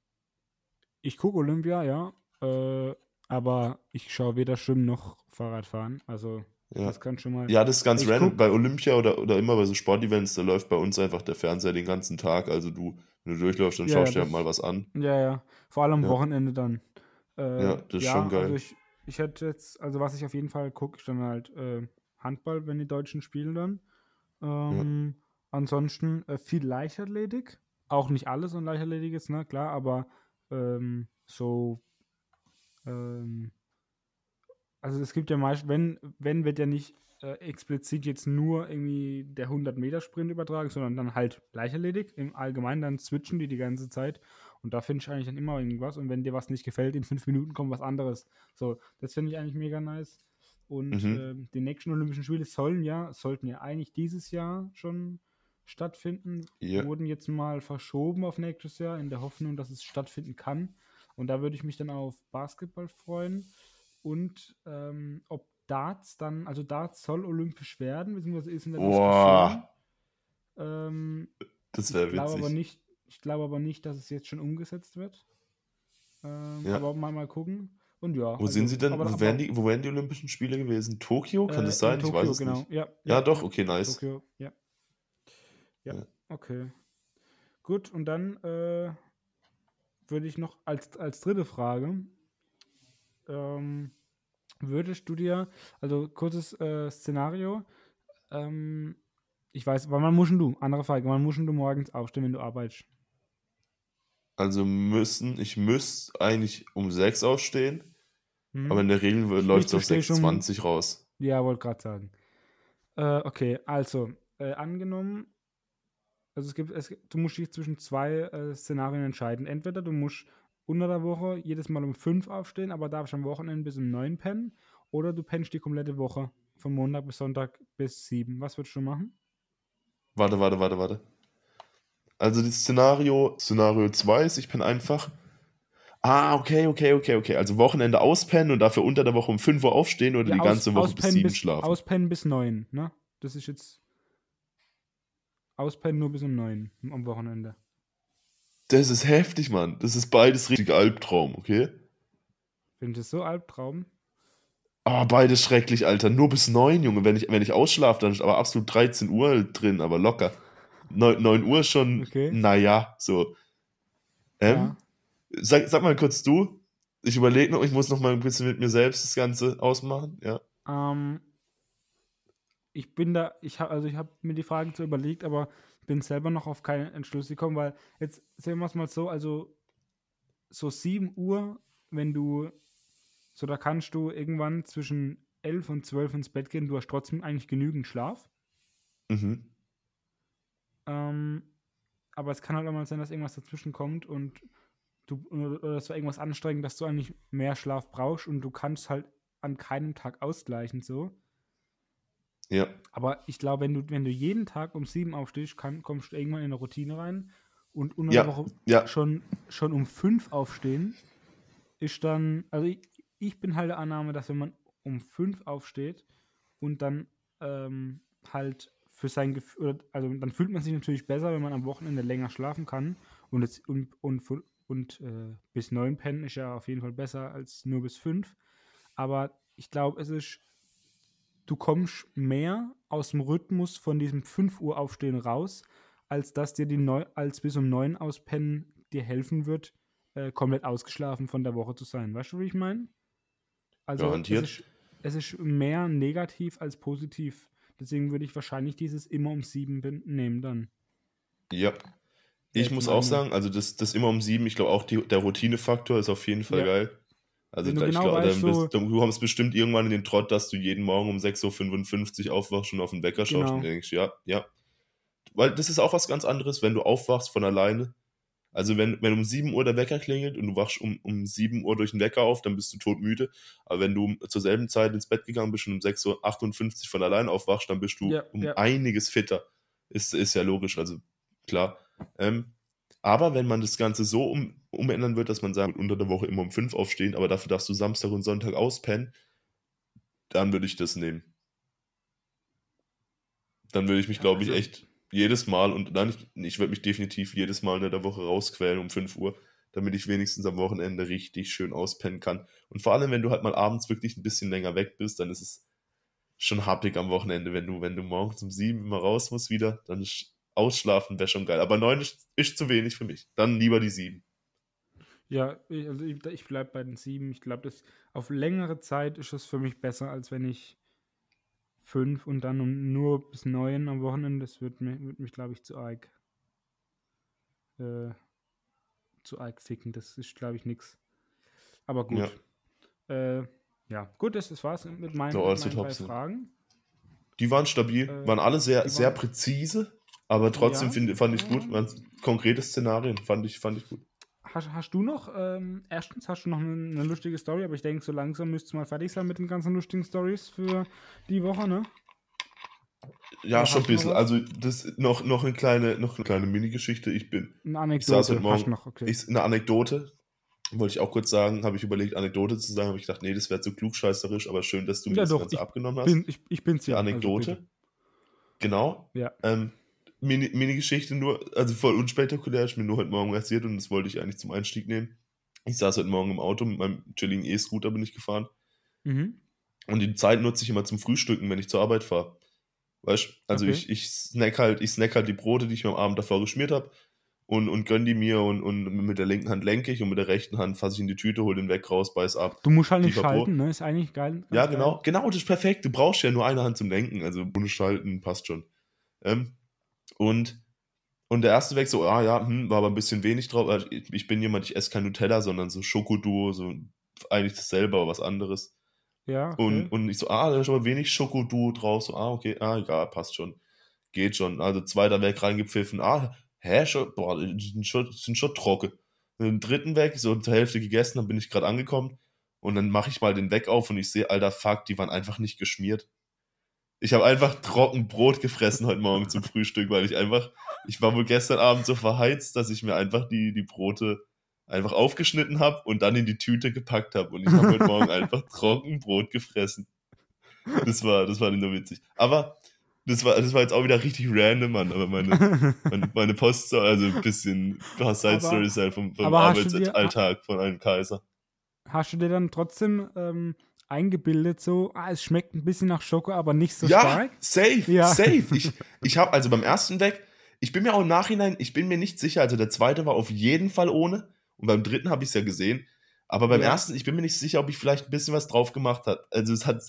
Ich gucke Olympia, ja. Äh, aber ich schaue weder Schwimmen noch Fahrradfahren. Also, Ja. das kann schon mal. Ja, das ist ganz Ich random. guck- Bei Olympia oder, oder immer bei so Sportevents, da läuft bei uns einfach der Fernseher den ganzen Tag. Also du, wenn du durchläufst, dann Ja, schaust du ja, dir halt mal was an. Ja, ja. Vor allem am Ja. Wochenende dann. Äh, Ja, das ist schon geil. Also ich, ich hätte jetzt, also was ich auf jeden Fall gucke, dann halt äh, Handball, wenn die Deutschen spielen dann. Ähm, Ansonsten äh, viel Leichtathletik. Auch nicht alles an Leichtathletik ist, ne, klar, aber ähm, so ähm, also es gibt ja meist, wenn, wenn wird ja nicht äh, explizit jetzt nur irgendwie der 100-Meter-Sprint übertragen, sondern dann halt Leichtathletik. Im Allgemeinen dann switchen die die ganze Zeit. Und da finde ich eigentlich dann immer irgendwas. Und wenn dir was nicht gefällt, in fünf Minuten kommt was anderes. So, das finde ich eigentlich mega nice. Und Mhm. ähm, die nächsten Olympischen Spiele sollen ja, sollten ja eigentlich dieses Jahr schon stattfinden. Ja. Wurden jetzt mal verschoben auf nächstes Jahr, in der Hoffnung, dass es stattfinden kann. Und da würde ich mich dann auf Basketball freuen. Und ähm, ob Darts dann, also Darts soll olympisch werden, beziehungsweise ist in der Boah. Diskussion. Ähm, Das wäre glaube aber witzig. nicht, ich glaube aber nicht, dass es jetzt schon umgesetzt wird. Ähm, Ja. Aber mal mal gucken. Und ja. Wo also, sind sie denn? aber- wo, wären die, wo wären die Olympischen Spiele gewesen? Tokio? Kann äh, das sein? in ich Tokio, weiß es genau. nicht. Ja, Ja, doch, okay, nice. Tokio, ja. ja. Ja. okay. Gut, und dann äh, würde ich noch als, als dritte Frage, ähm, würdest du dir, also kurzes äh, Szenario, ähm, ich weiß, wann muschen du? Andere Frage, wann muschen du morgens aufstehen, wenn du arbeitest? Also müssen, ich müsste eigentlich um 6 aufstehen, Hm? aber in der Regel läuft es auf stehst um- 6.20 raus. Ja, wollte gerade sagen. Äh, okay, also, äh, angenommen, also es gibt, es, du musst dich zwischen zwei äh, Szenarien entscheiden. Entweder du musst unter der Woche jedes Mal um 5 aufstehen, aber darfst am Wochenende bis um 9 pennen, oder du pennst die komplette Woche von Montag bis Sonntag bis 7. Was würdest du machen? Warte, warte, warte, warte. Also das Szenario, Szenario 2 ist, ich penne einfach. Ah, okay, okay, okay, okay. Also Wochenende auspennen und dafür unter der Woche um 5 Uhr aufstehen oder Ja, die aus- ganze Woche bis auspennen 7 bis, schlafen. Auspennen bis 9, ne? Das ist jetzt. Auspennen nur bis um 9 am Wochenende. Das ist heftig, Mann. Das ist beides richtig Albtraum, okay? Finde ich das so Albtraum? Ah, beides schrecklich, Alter. Nur bis 9, Junge. Wenn ich, wenn ich ausschlafe, dann ist aber absolut 13 Uhr drin, aber locker. 9, 9 Uhr schon, Okay. naja, so. Ähm, Ja. sag, sag mal kurz du. Ich überlege noch, ich muss noch mal ein bisschen mit mir selbst das Ganze ausmachen. Ja. Ähm, ich bin da, ich habe, also ich habe mir die Fragen so überlegt, aber bin selber noch auf keinen Entschluss gekommen, weil jetzt sehen wir es mal so, also so 7 Uhr, wenn du, so da kannst du irgendwann zwischen 11 und 12 ins Bett gehen, du hast trotzdem eigentlich genügend Schlaf. Mhm. Ähm, aber es kann halt auch mal sein, dass irgendwas dazwischen kommt und du oder, war irgendwas anstrengend, dass du eigentlich mehr Schlaf brauchst und du kannst halt an keinem Tag ausgleichen so. Ja. Aber ich glaube, wenn du, wenn du jeden Tag um sieben aufstehst, kann, kommst du irgendwann in eine Routine rein und unter Ja, Woche ja. schon, schon um fünf aufstehen, ist dann, also ich, ich bin halt der Annahme, dass wenn man um fünf aufsteht und dann ähm, halt für sein Gefühl, also dann fühlt man sich natürlich besser, wenn man am Wochenende länger schlafen kann und, jetzt, und, und, und äh, bis neun pennen ist ja auf jeden Fall besser als nur bis fünf. Aber ich glaube, es ist du kommst mehr aus dem Rhythmus von diesem 5 Uhr Aufstehen raus, als dass dir die neu, als bis um 9 auspennen dir helfen wird, äh, komplett ausgeschlafen von der Woche zu sein. Weißt du, wie ich meine? Also es Garantiert. ist, es ist mehr negativ als positiv. Deswegen würde ich wahrscheinlich dieses immer um 7 bin- nehmen dann. Ja. Ich Jetzt muss auch sagen, also das, das immer um sieben, ich glaube auch die, der Routinefaktor ist auf jeden Fall Ja. geil. Also Wenn du genau glaube, weißt, so- bist, du du kommst bestimmt irgendwann in den Trott, dass du jeden Morgen um 6.55 Uhr aufwachst und auf den Wecker schaust Genau. und denkst, ja, ja. Weil das ist auch was ganz anderes, wenn du aufwachst von alleine. Also wenn, wenn um 7 Uhr der Wecker klingelt und du wachst um, um 7 Uhr durch den Wecker auf, dann bist du todmüde. Aber wenn du zur selben Zeit ins Bett gegangen bist und um 6.58 Uhr von allein aufwachst, dann bist du Ja, um ja. einiges fitter. Ist, ist ja logisch, also klar. Ähm, aber wenn man das Ganze so um, umändern wird, dass man sagt, unter der Woche immer um 5 aufstehen, aber dafür darfst du Samstag und Sonntag auspennen, dann würde ich das nehmen. Dann würde ich mich, glaube ich, also- echt jedes Mal und nein, ich, ich würde mich definitiv jedes Mal in der Woche rausquälen um 5 Uhr, damit ich wenigstens am Wochenende richtig schön auspennen kann. Und vor allem, wenn du halt mal abends wirklich ein bisschen länger weg bist, dann ist es schon happig am Wochenende, wenn du, wenn du morgens um 7 immer raus musst wieder, dann ist Ausschlafen wäre schon geil. Aber 9 ist, ist zu wenig für mich. Dann lieber die 7. Ja, ich, also ich, ich bleibe bei den 7. Ich glaube, auf längere Zeit ist es für mich besser, als wenn ich 5 und dann um nur bis 9 am Wochenende. Das wird, mir, wird mich, glaube ich, zu arg äh, zu arg ficken. Das ist, glaube ich, nix. Aber gut. Ja, äh, ja. gut, das, das war's mit meinen, So, mit meinen drei. Fragen. Die waren stabil, Äh, waren alle sehr, sehr waren- präzise, aber trotzdem Ja. find, fand ich Ja. gut. Waren konkrete Szenarien, fand ich, fand ich gut. Hast, hast du noch, ähm, erstens hast du noch eine, eine lustige Story, aber ich denke, so langsam müsstest du mal fertig sein mit den ganzen lustigen Stories für die Woche, ne? Ja, Ja, schon ein bisschen. Also das noch, noch eine kleine, noch eine kleine Mini-Geschichte. Ich bin Eine Ich saß Anekdote heute Morgen- hast du noch, okay. Ich, eine Anekdote, wollte ich auch kurz sagen, habe ich überlegt, Anekdote zu sagen, habe ich gedacht, nee, das wäre zu klugscheißerisch, aber schön, dass du mir Ja, das doch, Ganze ich abgenommen hast. bin, ich, ich bin's Die ja. Anekdote. Also genau. Ja. Ähm, Mini- Mini-Geschichte nur, also voll unspektakulär, ist mir nur heute Morgen passiert und das wollte ich eigentlich zum Einstieg nehmen. Ich saß heute Morgen im Auto, mit meinem chilligen E-Scooter bin ich gefahren mhm. und die Zeit nutze ich immer zum Frühstücken, wenn ich zur Arbeit fahre. Weißt du, also Okay. ich, ich snack halt, ich snack halt die Brote, die ich mir am Abend davor geschmiert habe und, und gönn die mir und, und mit der linken Hand lenke ich und mit der rechten Hand fasse ich in die Tüte, hol den weg, raus, beiß ab. Du musst halt nicht schalten, ne? Ist eigentlich geil. Ja, geil. genau, genau, das ist perfekt. Du brauchst ja nur eine Hand zum Lenken, also ohne Schalten passt schon. Ähm, und, und der erste weg so, ah ja, hm, war aber ein bisschen wenig drauf. Also Ich, bin jemand, ich esse kein Nutella, sondern so Schokoduo, so eigentlich dasselbe, aber was anderes. Ja, okay. Und, und ich so, ah, da ist aber wenig Schokoduo drauf. So, ah, okay, ah, egal, passt schon. Geht schon. Also zweiter Weg reingepfiffen. Ah, hä, schon, boah, sind schon, sind schon trocken. Den dritten Weg, so zur Hälfte gegessen, dann bin ich gerade angekommen. Und dann mache ich mal den Weg auf und ich sehe, alter Fuck, die waren einfach nicht geschmiert. Ich habe einfach trocken Brot gefressen heute Morgen zum Frühstück, weil ich einfach, ich war wohl gestern Abend so verheizt, dass ich mir einfach die, die Brote einfach aufgeschnitten habe und dann in die Tüte gepackt habe. Und ich habe heute Morgen einfach trocken Brot gefressen. Das war, das war nicht nur witzig. Aber das war, das war jetzt auch wieder richtig random, Mann. Aber meine, meine, meine Post, also ein bisschen ein paar Side Stories halt vom, vom dir- Arbeitsalltag von einem Kaiser. Hast du dir dann trotzdem ähm, eingebildet, so, ah, es schmeckt ein bisschen nach Schoko, aber nicht so ja, stark? safe, Ja. safe. Ich, ich habe also beim ersten Weg, ich bin mir auch im Nachhinein, ich bin mir nicht sicher, also der zweite war auf jeden Fall ohne und beim dritten habe ich es ja gesehen, aber beim Ja. ersten, ich bin mir nicht sicher, ob ich vielleicht ein bisschen was drauf gemacht habe. Also es hat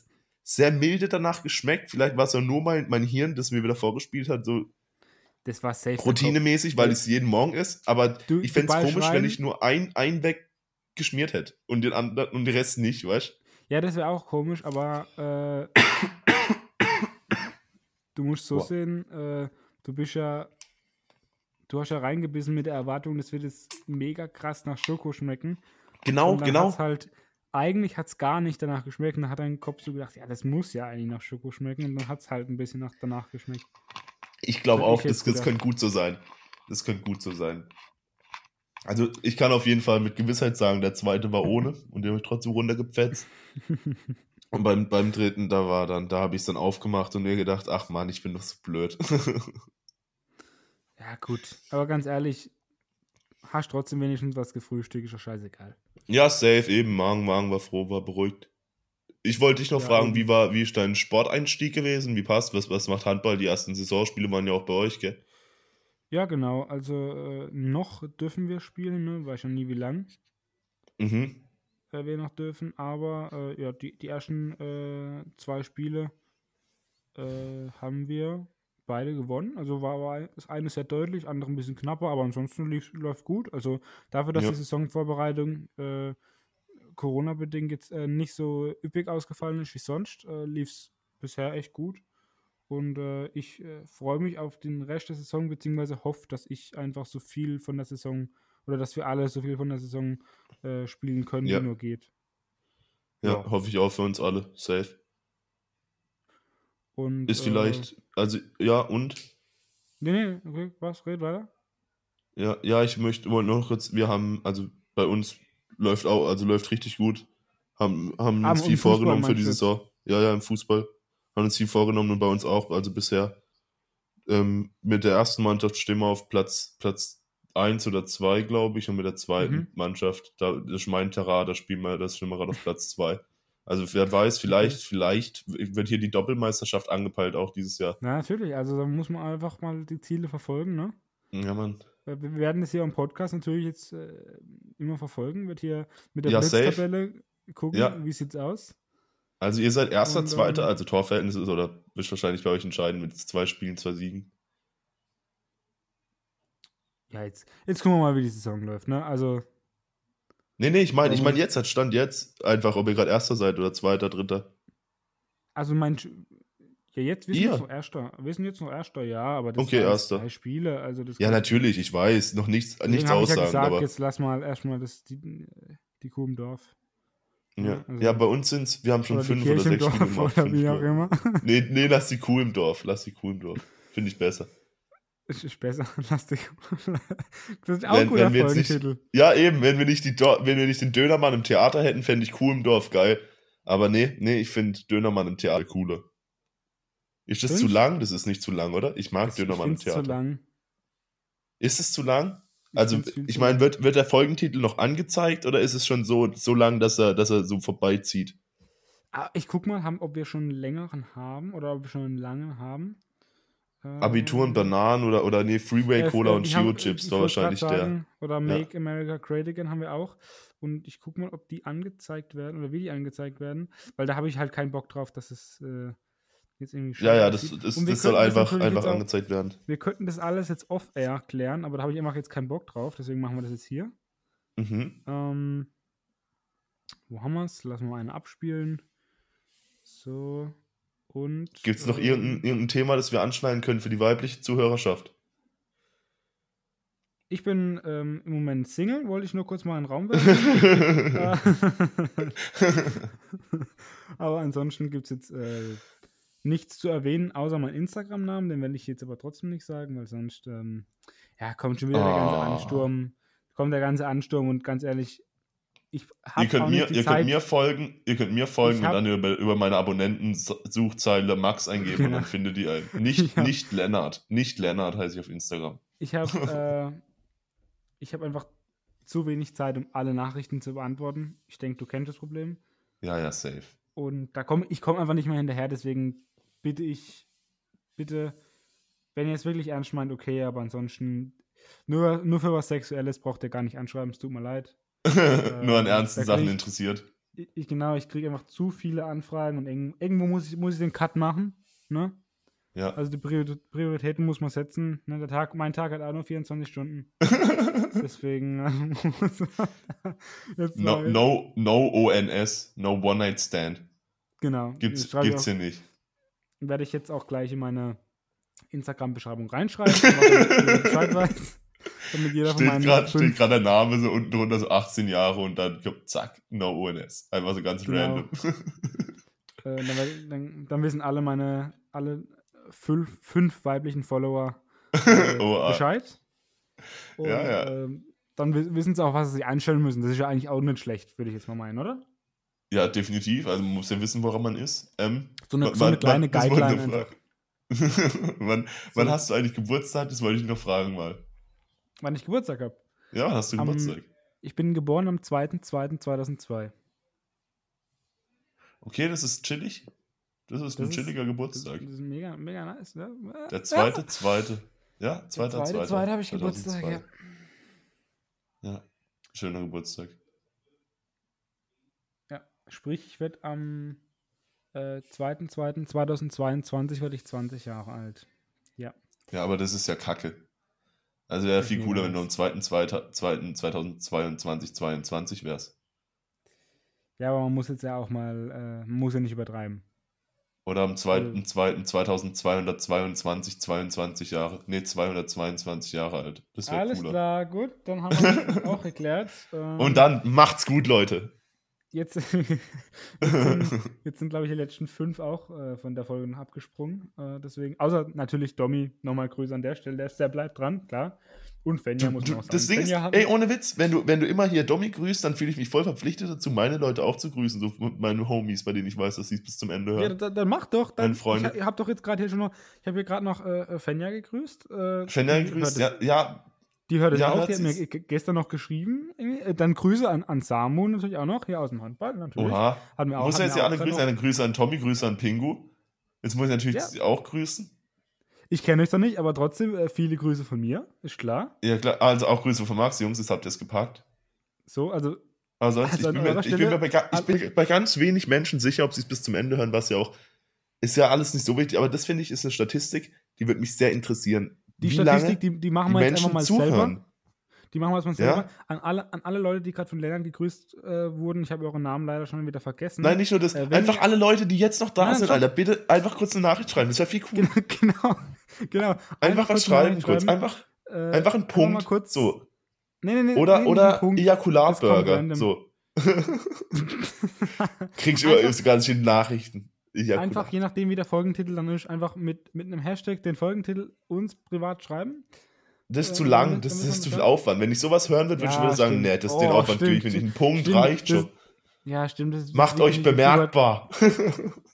sehr milde danach geschmeckt, vielleicht war es ja nur mein, mein Hirn, das mir wieder vorgespielt hat, so Das war safe. routinemäßig, weil es jeden Morgen ist, aber Du- ich fände es komisch, wenn ich nur ein, ein Weg geschmiert hätte und den anderen und den Rest nicht, weißt du? Ja, das wäre auch komisch, aber äh, du musst so Boah. sehen, äh, du bist ja, du hast ja reingebissen mit der Erwartung, das wird jetzt mega krass nach Schoko schmecken. Genau, Und dann genau. hat's halt, eigentlich hat es gar nicht danach geschmeckt und dann hat dein Kopf so gedacht, ja, das muss ja eigentlich nach Schoko schmecken und dann hat es halt ein bisschen nach, danach geschmeckt. Ich glaube auch, das, das könnte gut so sein. Das könnte gut so sein. Also ich kann auf jeden Fall mit Gewissheit sagen, der zweite war ohne und den habe ich trotzdem runtergepfetzt. Und beim, beim dritten, da war dann, da habe ich es dann aufgemacht und mir gedacht, ach Mann, ich bin doch so blöd. Ja, gut. Aber ganz ehrlich, hast trotzdem wenigstens was gefrühstückt, ist doch scheißegal. ja, safe, eben, Magen, Magen war froh, war beruhigt. Ich wollte dich noch Ja, fragen, wie war, wie ist dein Sporteinstieg gewesen? Wie passt? Was, was macht Handball? Die ersten Saisonspiele waren ja auch bei euch, gell? Ja, genau. Also äh, noch dürfen wir spielen, ne? Weiß schon nie wie lang Mhm. äh, wir noch dürfen. Aber äh, ja, die, die ersten äh, zwei Spiele äh, haben wir beide gewonnen. Also war, war das eine sehr deutlich, andere ein bisschen knapper, aber ansonsten lief, läuft gut. Also dafür, dass Ja. die Saisonvorbereitung äh, Corona-bedingt jetzt nicht so üppig ausgefallen ist wie sonst, lief es bisher echt gut. Und äh, ich äh, freue mich auf den Rest der Saison, beziehungsweise hoffe, dass ich einfach so viel von der Saison oder dass wir alle so viel von der Saison äh, spielen können, Ja. wie nur geht. Ja, Ja. hoffe ich auch für uns alle. Safe. Und, Ist äh, vielleicht, also, ja, und? Nee, nee, okay, was? Red weiter. Ja, ja, ich möchte wollte noch kurz, wir haben, also bei uns läuft auch, also läuft richtig gut. Haben, haben Ah, uns viel Fußball vorgenommen für die? Saison. Ja, ja, im Fußball. Haben uns viel vorgenommen und bei uns auch, also bisher. Ähm, mit der ersten Mannschaft stehen wir auf Platz, Platz 1 oder 2, glaube ich, und mit der zweiten Mhm. Mannschaft, da das ist mein Terrain, da spielen wir, das stehen wir gerade auf Platz 2. Also wer weiß, vielleicht, vielleicht wird hier die Doppelmeisterschaft angepeilt auch dieses Jahr. Na, natürlich, also da muss man einfach mal die Ziele verfolgen, ne? Ja, Mann. Äh, Wir werden das hier im Podcast natürlich jetzt äh, immer verfolgen, wird hier mit der Ja. Blitztabelle gucken, Ja. wie sieht's aus. Also ihr seid erster, Und, zweiter, also Torverhältnis ist oder wird wahrscheinlich bei euch entscheiden mit zwei Spielen, zwei Siegen. Ja, jetzt, jetzt gucken wir mal, wie die Saison läuft, ne? Also, Nee, nee, ich meine, ich Ähm, meine jetzt, hat Stand jetzt einfach, ob ihr gerade erster seid oder zweiter, dritter. also mein ja, jetzt wissen wir jetzt noch erster. Wir sind jetzt noch erster, ja, aber das Okay, sind erster. drei Spiele, also das Ja, natürlich, ich weiß, noch nichts, Deswegen nichts hab ich ja aussagen, gesagt, aber jetzt lass mal erstmal das die, die Kuh im Dorf. Ja, also- ja, bei uns sind's, wir haben schon die fünf oder sechs Dorf gemacht. oder fünf wie auch immer. Nee, nee, lass die Kuh im Dorf, lass die Kuh im Dorf. Finde ich besser. Ist, ist besser, lass dich. Das ist auch ein Wenn- guter wenn nicht-. Ja, eben, wenn wir nicht die wenn wir nicht den Dönermann im Theater hätten, fände ich Kuh im Dorf geil. Aber nee, nee, ich finde Dönermann im Theater cooler. Ist das zu Findest? lang? Das ist nicht zu lang, oder? Ich mag Das- ich Dönermann im find's zu Theater. lang. Ist es zu lang? Also, ich meine, wird, wird der Folgentitel noch angezeigt oder ist es schon so, so lang, dass er, dass er so vorbeizieht? Ah, ich guck mal, haben, ob wir schon einen längeren haben oder ob wir schon einen langen haben. Abitur und Ähm, Bananen oder, oder nee, Freeway äh, Cola äh, und die haben- Chio Chips war wahrscheinlich der. sagen, Oder Make America Great Again haben wir auch. Und ich guck mal, ob die angezeigt werden oder wie die angezeigt werden, weil da habe ich halt keinen Bock drauf, dass es äh, jetzt irgendwie Ja, ja, scheiße das, das, das soll einfach, natürlich einfach jetzt auch- angezeigt werden. Wir könnten das alles jetzt off-air klären, aber da habe ich einfach jetzt keinen Bock drauf, deswegen machen wir das jetzt hier. Mhm. Ähm, wo haben wir es? Lassen wir mal einen abspielen. So. Und. Gibt es noch ähm, irgendein, irgendein Thema, das wir anschneiden können für die weibliche Zuhörerschaft? Ich bin ähm, im Moment Single, wollte ich nur kurz mal in den Raum werfen. Äh, aber ansonsten gibt es jetzt äh, nichts zu erwähnen, außer mein Instagram-Namen, den werde ich jetzt aber trotzdem nicht sagen, weil sonst ähm, ja, kommt schon wieder der ganze Oh. Ansturm. Kommt der ganze Ansturm und ganz ehrlich, ich habe ihr könnt, mir, ihr Zeit. könnt mir folgen, ihr könnt mir folgen Ich und hab- dann über, über meine Abonnenten-Suchzeile Max eingeben und Genau. dann findet ihr einen. Nicht, Ja. nicht Lennart. Nicht Lennart heiße ich auf Instagram. Ich habe äh, ich habe einfach zu wenig Zeit, um alle Nachrichten zu beantworten. Ich denke, du kennst das Problem. Ja, ja, safe. Und da komme ich komme einfach nicht mehr hinterher, deswegen bitte ich, bitte, wenn ihr es wirklich ernst meint, okay, aber ansonsten nur, nur für was Sexuelles braucht ihr gar nicht anschreiben, es tut mir leid. Nur an Ähm, ernsten Sachen ich- interessiert. Ich, ich genau, ich kriege einfach zu viele Anfragen und irgend, irgendwo muss ich, muss ich den Cut machen. Ne? Ja. Also die Priori- Prioritäten muss man setzen. Ne? Der Tag, mein Tag hat auch nur 24 Stunden. Deswegen äh, No, no, no ONS, no One-Night-Stand. genau. Gibt's, gibt's hier nicht. Werde ich jetzt auch gleich in meine Instagram-Beschreibung reinschreiben, damit Bescheid weiß. Damit jeder von Steht meinen gerade fünf- steht grad der Name so unten drunter, so 18 Jahre und dann kommt zack, no ONS. Einfach so ganz Genau. random. äh, dann, dann, dann wissen alle meine, alle fünf, fünf weiblichen Follower äh, Oh, ah. Bescheid. Und, Ja, ja. ähm, dann wi- wissen sie auch, was sie sich einstellen müssen. Das ist ja eigentlich auch nicht schlecht, würde ich jetzt mal meinen, oder? Ja, definitiv. Also man muss ja wissen, woran man ist. Ähm, So eine, wann- so eine wann- kleine ich Guideline wann wann So- hast du eigentlich Geburtstag? Das wollte ich noch fragen mal. Wann ich Geburtstag habe. Ja, wann hast du Am- Geburtstag? Ich bin geboren am 2.2.2002. Okay, das ist chillig. Das ist Das ein ist- chilliger Das, Geburtstag. das ist mega, mega nice. Ne? Der zweite, zweite. Ja, Der zweiter, zweite, zweiter. zweite habe ich Geburtstag, 2002. ja. Ja, schöner Geburtstag. Ja, sprich, ich werde am äh, 2.2.2022 werde ich 20 Jahre alt. Ja, aber das ist ja kacke. Also wäre viel cooler, wenn du am nice. 2.2. 2022, 22 wärst. Ja, aber man muss jetzt ja auch mal, äh, man muss ja nicht übertreiben. Oder am Also- 2.2.2222, 22 Jahre. Nee, 222 Jahre alt. Das wäre Alles cooler. klar, gut, dann haben wir das auch erklärt. Ähm, Und dann macht's gut, Leute. Jetzt, jetzt sind, sind glaube ich, die letzten fünf auch äh, von der Folge noch abgesprungen. Äh, deswegen, außer natürlich Domi, nochmal Grüße an der Stelle, der, der bleibt dran, klar. Und Fenja muss man auch sagen. das Ding ist, Fenja ey, ohne Witz, wenn du, wenn du immer hier Domi grüßt, dann fühle ich mich voll verpflichtet dazu, meine Leute auch zu grüßen, so meine Homies, bei denen ich weiß, dass sie es bis zum Ende Ja, hören. dann, dann mach doch. Dann, Meine Freunde. Ich, ich habe doch jetzt gerade hier schon noch, ich habe hier gerade noch äh, Fenja gegrüßt. Äh, Fenja die grüßt, hört ja, ja, Die hört es Ja, auch, die hat mir gestern noch geschrieben. Äh, Dann Grüße an, an Samu natürlich auch noch, hier aus dem Handball natürlich. oha. Hat mir auch, muss ja jetzt ja alle grüßen, eine Grüße an Tommy, Grüße an Pingu. Jetzt muss ich natürlich Ja. auch grüßen. Ich kenne euch doch nicht, aber trotzdem äh, viele Grüße von mir, ist klar. Ja, klar, also auch Grüße von Max, Jungs, jetzt habt ihr es gepackt. So, also sonst, Also ich, bin mir, eurer ich, bin Stelle- mir bei, ich bin bei ganz wenig Menschen sicher, ob sie es bis zum Ende hören, was ja auch, ist ja alles nicht so wichtig, aber das finde ich ist eine Statistik, die würde mich sehr interessieren. Die Statistik, die, die machen wir jetzt einfach mal zuhören. selber. Die machen wir jetzt mal Ja? selber. An, alle, an alle Leute, die gerade von Lehrern gegrüßt äh, wurden, ich habe euren Namen leider schon wieder vergessen. Nein, nicht nur das. Äh, einfach alle Leute, die jetzt noch da Nein, sind. Alter, bitte einfach kurz eine Nachricht schreiben. Das wäre viel cool. genau, genau. Einfach, was kurz schreiben, kurz. schreiben. Einfach, Äh, einfach einen Punkt. mal kurz- so. Nee, nee, nee, Oder, nee, oder random. So. Kriegst du immer ganz schön Nachrichten. Ejakulat. Einfach, je nachdem, wie der Folgentitel dann ist, einfach mit, mit einem Hashtag den Folgentitel uns privat schreiben. Das ist äh, zu lang, damit- das, damit ist zu viel Aufwand. Wenn ich sowas hören würde, würde ich Ja, wieder sagen, nee, das Oh, den Aufwand stimmt, ich mir nicht. Ein Punkt stimmt, reicht das- schon. Ja, stimmt. Das Macht euch bemerkbar.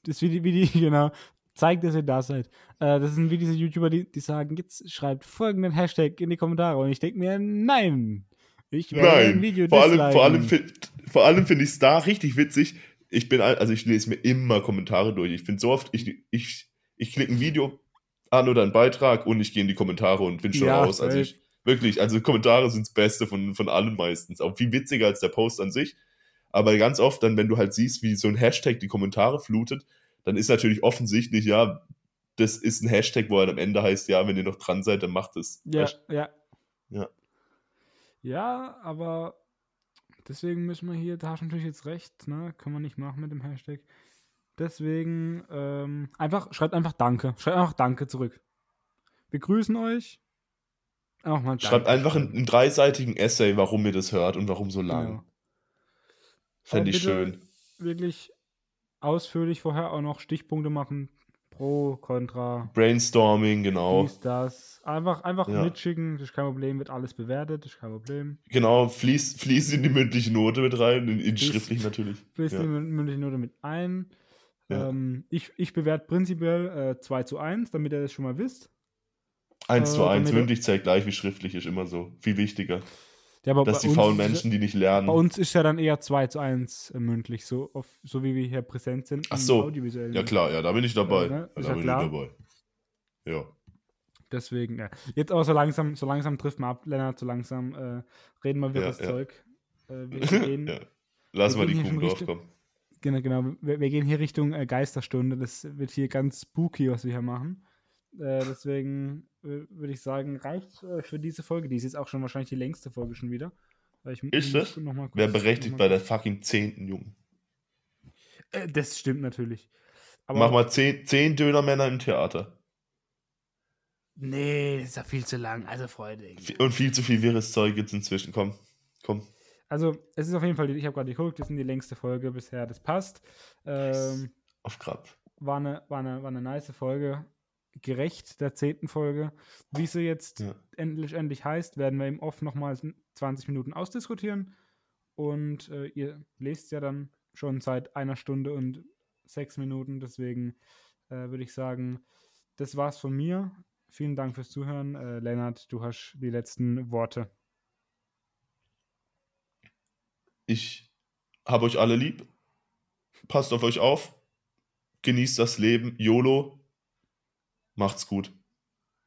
Das ist wie die, wie die, genau. Zeigt, dass ihr da seid. Äh, das sind wie diese YouTuber, die, die sagen, jetzt schreibt folgenden Hashtag in die Kommentare. Und ich denke mir, nein. Ich werde ein Nein, Video vor allem, vor allem, vor allem finde ich es da richtig witzig. Ich bin, also ich lese mir immer Kommentare durch. Ich finde so oft, ich, ich, ich klicke ein Video an oder einen Beitrag und ich gehe in die Kommentare und bin schon Ja, raus. Also ich, wirklich, also Kommentare sind das Beste von, von allen meistens. Auch viel witziger als der Post an sich. Aber ganz oft dann, wenn du halt siehst, wie so ein Hashtag die Kommentare flutet, dann ist natürlich offensichtlich, ja, das ist ein Hashtag, wo er am Ende heißt, ja, wenn ihr noch dran seid, dann macht es. Ja, ja. Ja. Ja, aber deswegen müssen wir hier, da hast du natürlich jetzt recht, ne? Kann man nicht machen mit dem Hashtag. Deswegen ähm, einfach, schreibt einfach Danke. Schreibt einfach Danke zurück. Wir grüßen euch. Auch mal Schreibt Danke einfach einen, einen dreiseitigen Essay, warum ihr das hört und warum so lang. Genau. Fände ich schön. Wirklich ausführlich vorher auch noch Stichpunkte machen. Pro, Contra, Brainstorming, genau. dies, das. Einfach, einfach Ja. mitschicken, das ist kein Problem, wird alles bewertet, das ist kein Problem. Genau, fließt, fließt in die mündliche Note mit rein, in, in Fließt- schriftlich natürlich. Fließt Ja. die mü- mündliche Note mit ein. Ja. Ähm, ich, ich bewerte prinzipiell äh, 2 zu 1, damit ihr das schon mal wisst. 1 Äh, zu 1, damit- mündlich zählt gleich wie schriftlich, ist immer so. Viel wichtiger. Ja, aber Dass bei die faulen Menschen, die nicht lernen. Bei uns ist ja dann eher 2 zu 1 äh, mündlich, so, auf, so wie wir hier präsent sind. Ach so. Ja klar, ja, da bin ich dabei. Ja, ne? Ja, da ja bin klar. ich dabei. Ja. Deswegen, ja. Jetzt aber so langsam, so langsam trifft man ab, Lennart, so langsam äh, reden wir wirres Ja. Zeug. Äh, wir gehen, ja. Lass wir mal die Kuh schon drauf richtig- kommen. Genau, genau. Wir, wir gehen hier Richtung äh, Geisterstunde. Das wird hier ganz spooky, was wir hier machen. Äh, deswegen äh, würde ich sagen, reicht äh, für diese Folge. Die ist jetzt auch schon wahrscheinlich die längste Folge schon wieder. Ich Ist das? Wer berechtigt bei der fucking zehnten Jungen? Äh, das stimmt natürlich. Aber Mach mal zehn, zehn Dönermänner im Theater. Nee, das ist ja viel zu lang. Also, Freunde. Und viel zu viel wirres Zeug jetzt inzwischen. Komm, komm. Also, es ist auf jeden Fall, ich habe gerade geguckt, das ist die längste Folge bisher. Das passt. Ähm, Auf Grab. war, eine, war, eine, war eine nice Folge. Gerecht der zehnten Folge. Wie sie jetzt Ja. endlich, endlich heißt, werden wir im Off nochmal 20 Minuten ausdiskutieren. Und äh, ihr lest ja dann schon seit einer Stunde und sechs Minuten. Deswegen äh, würde ich sagen, das war's von mir. Vielen Dank fürs Zuhören. Äh, Lennart, du hast die letzten Worte. Ich habe euch alle lieb. Passt auf euch auf. Genießt das Leben. YOLO. Macht's gut.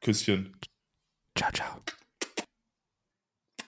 Küsschen. Ciao, ciao.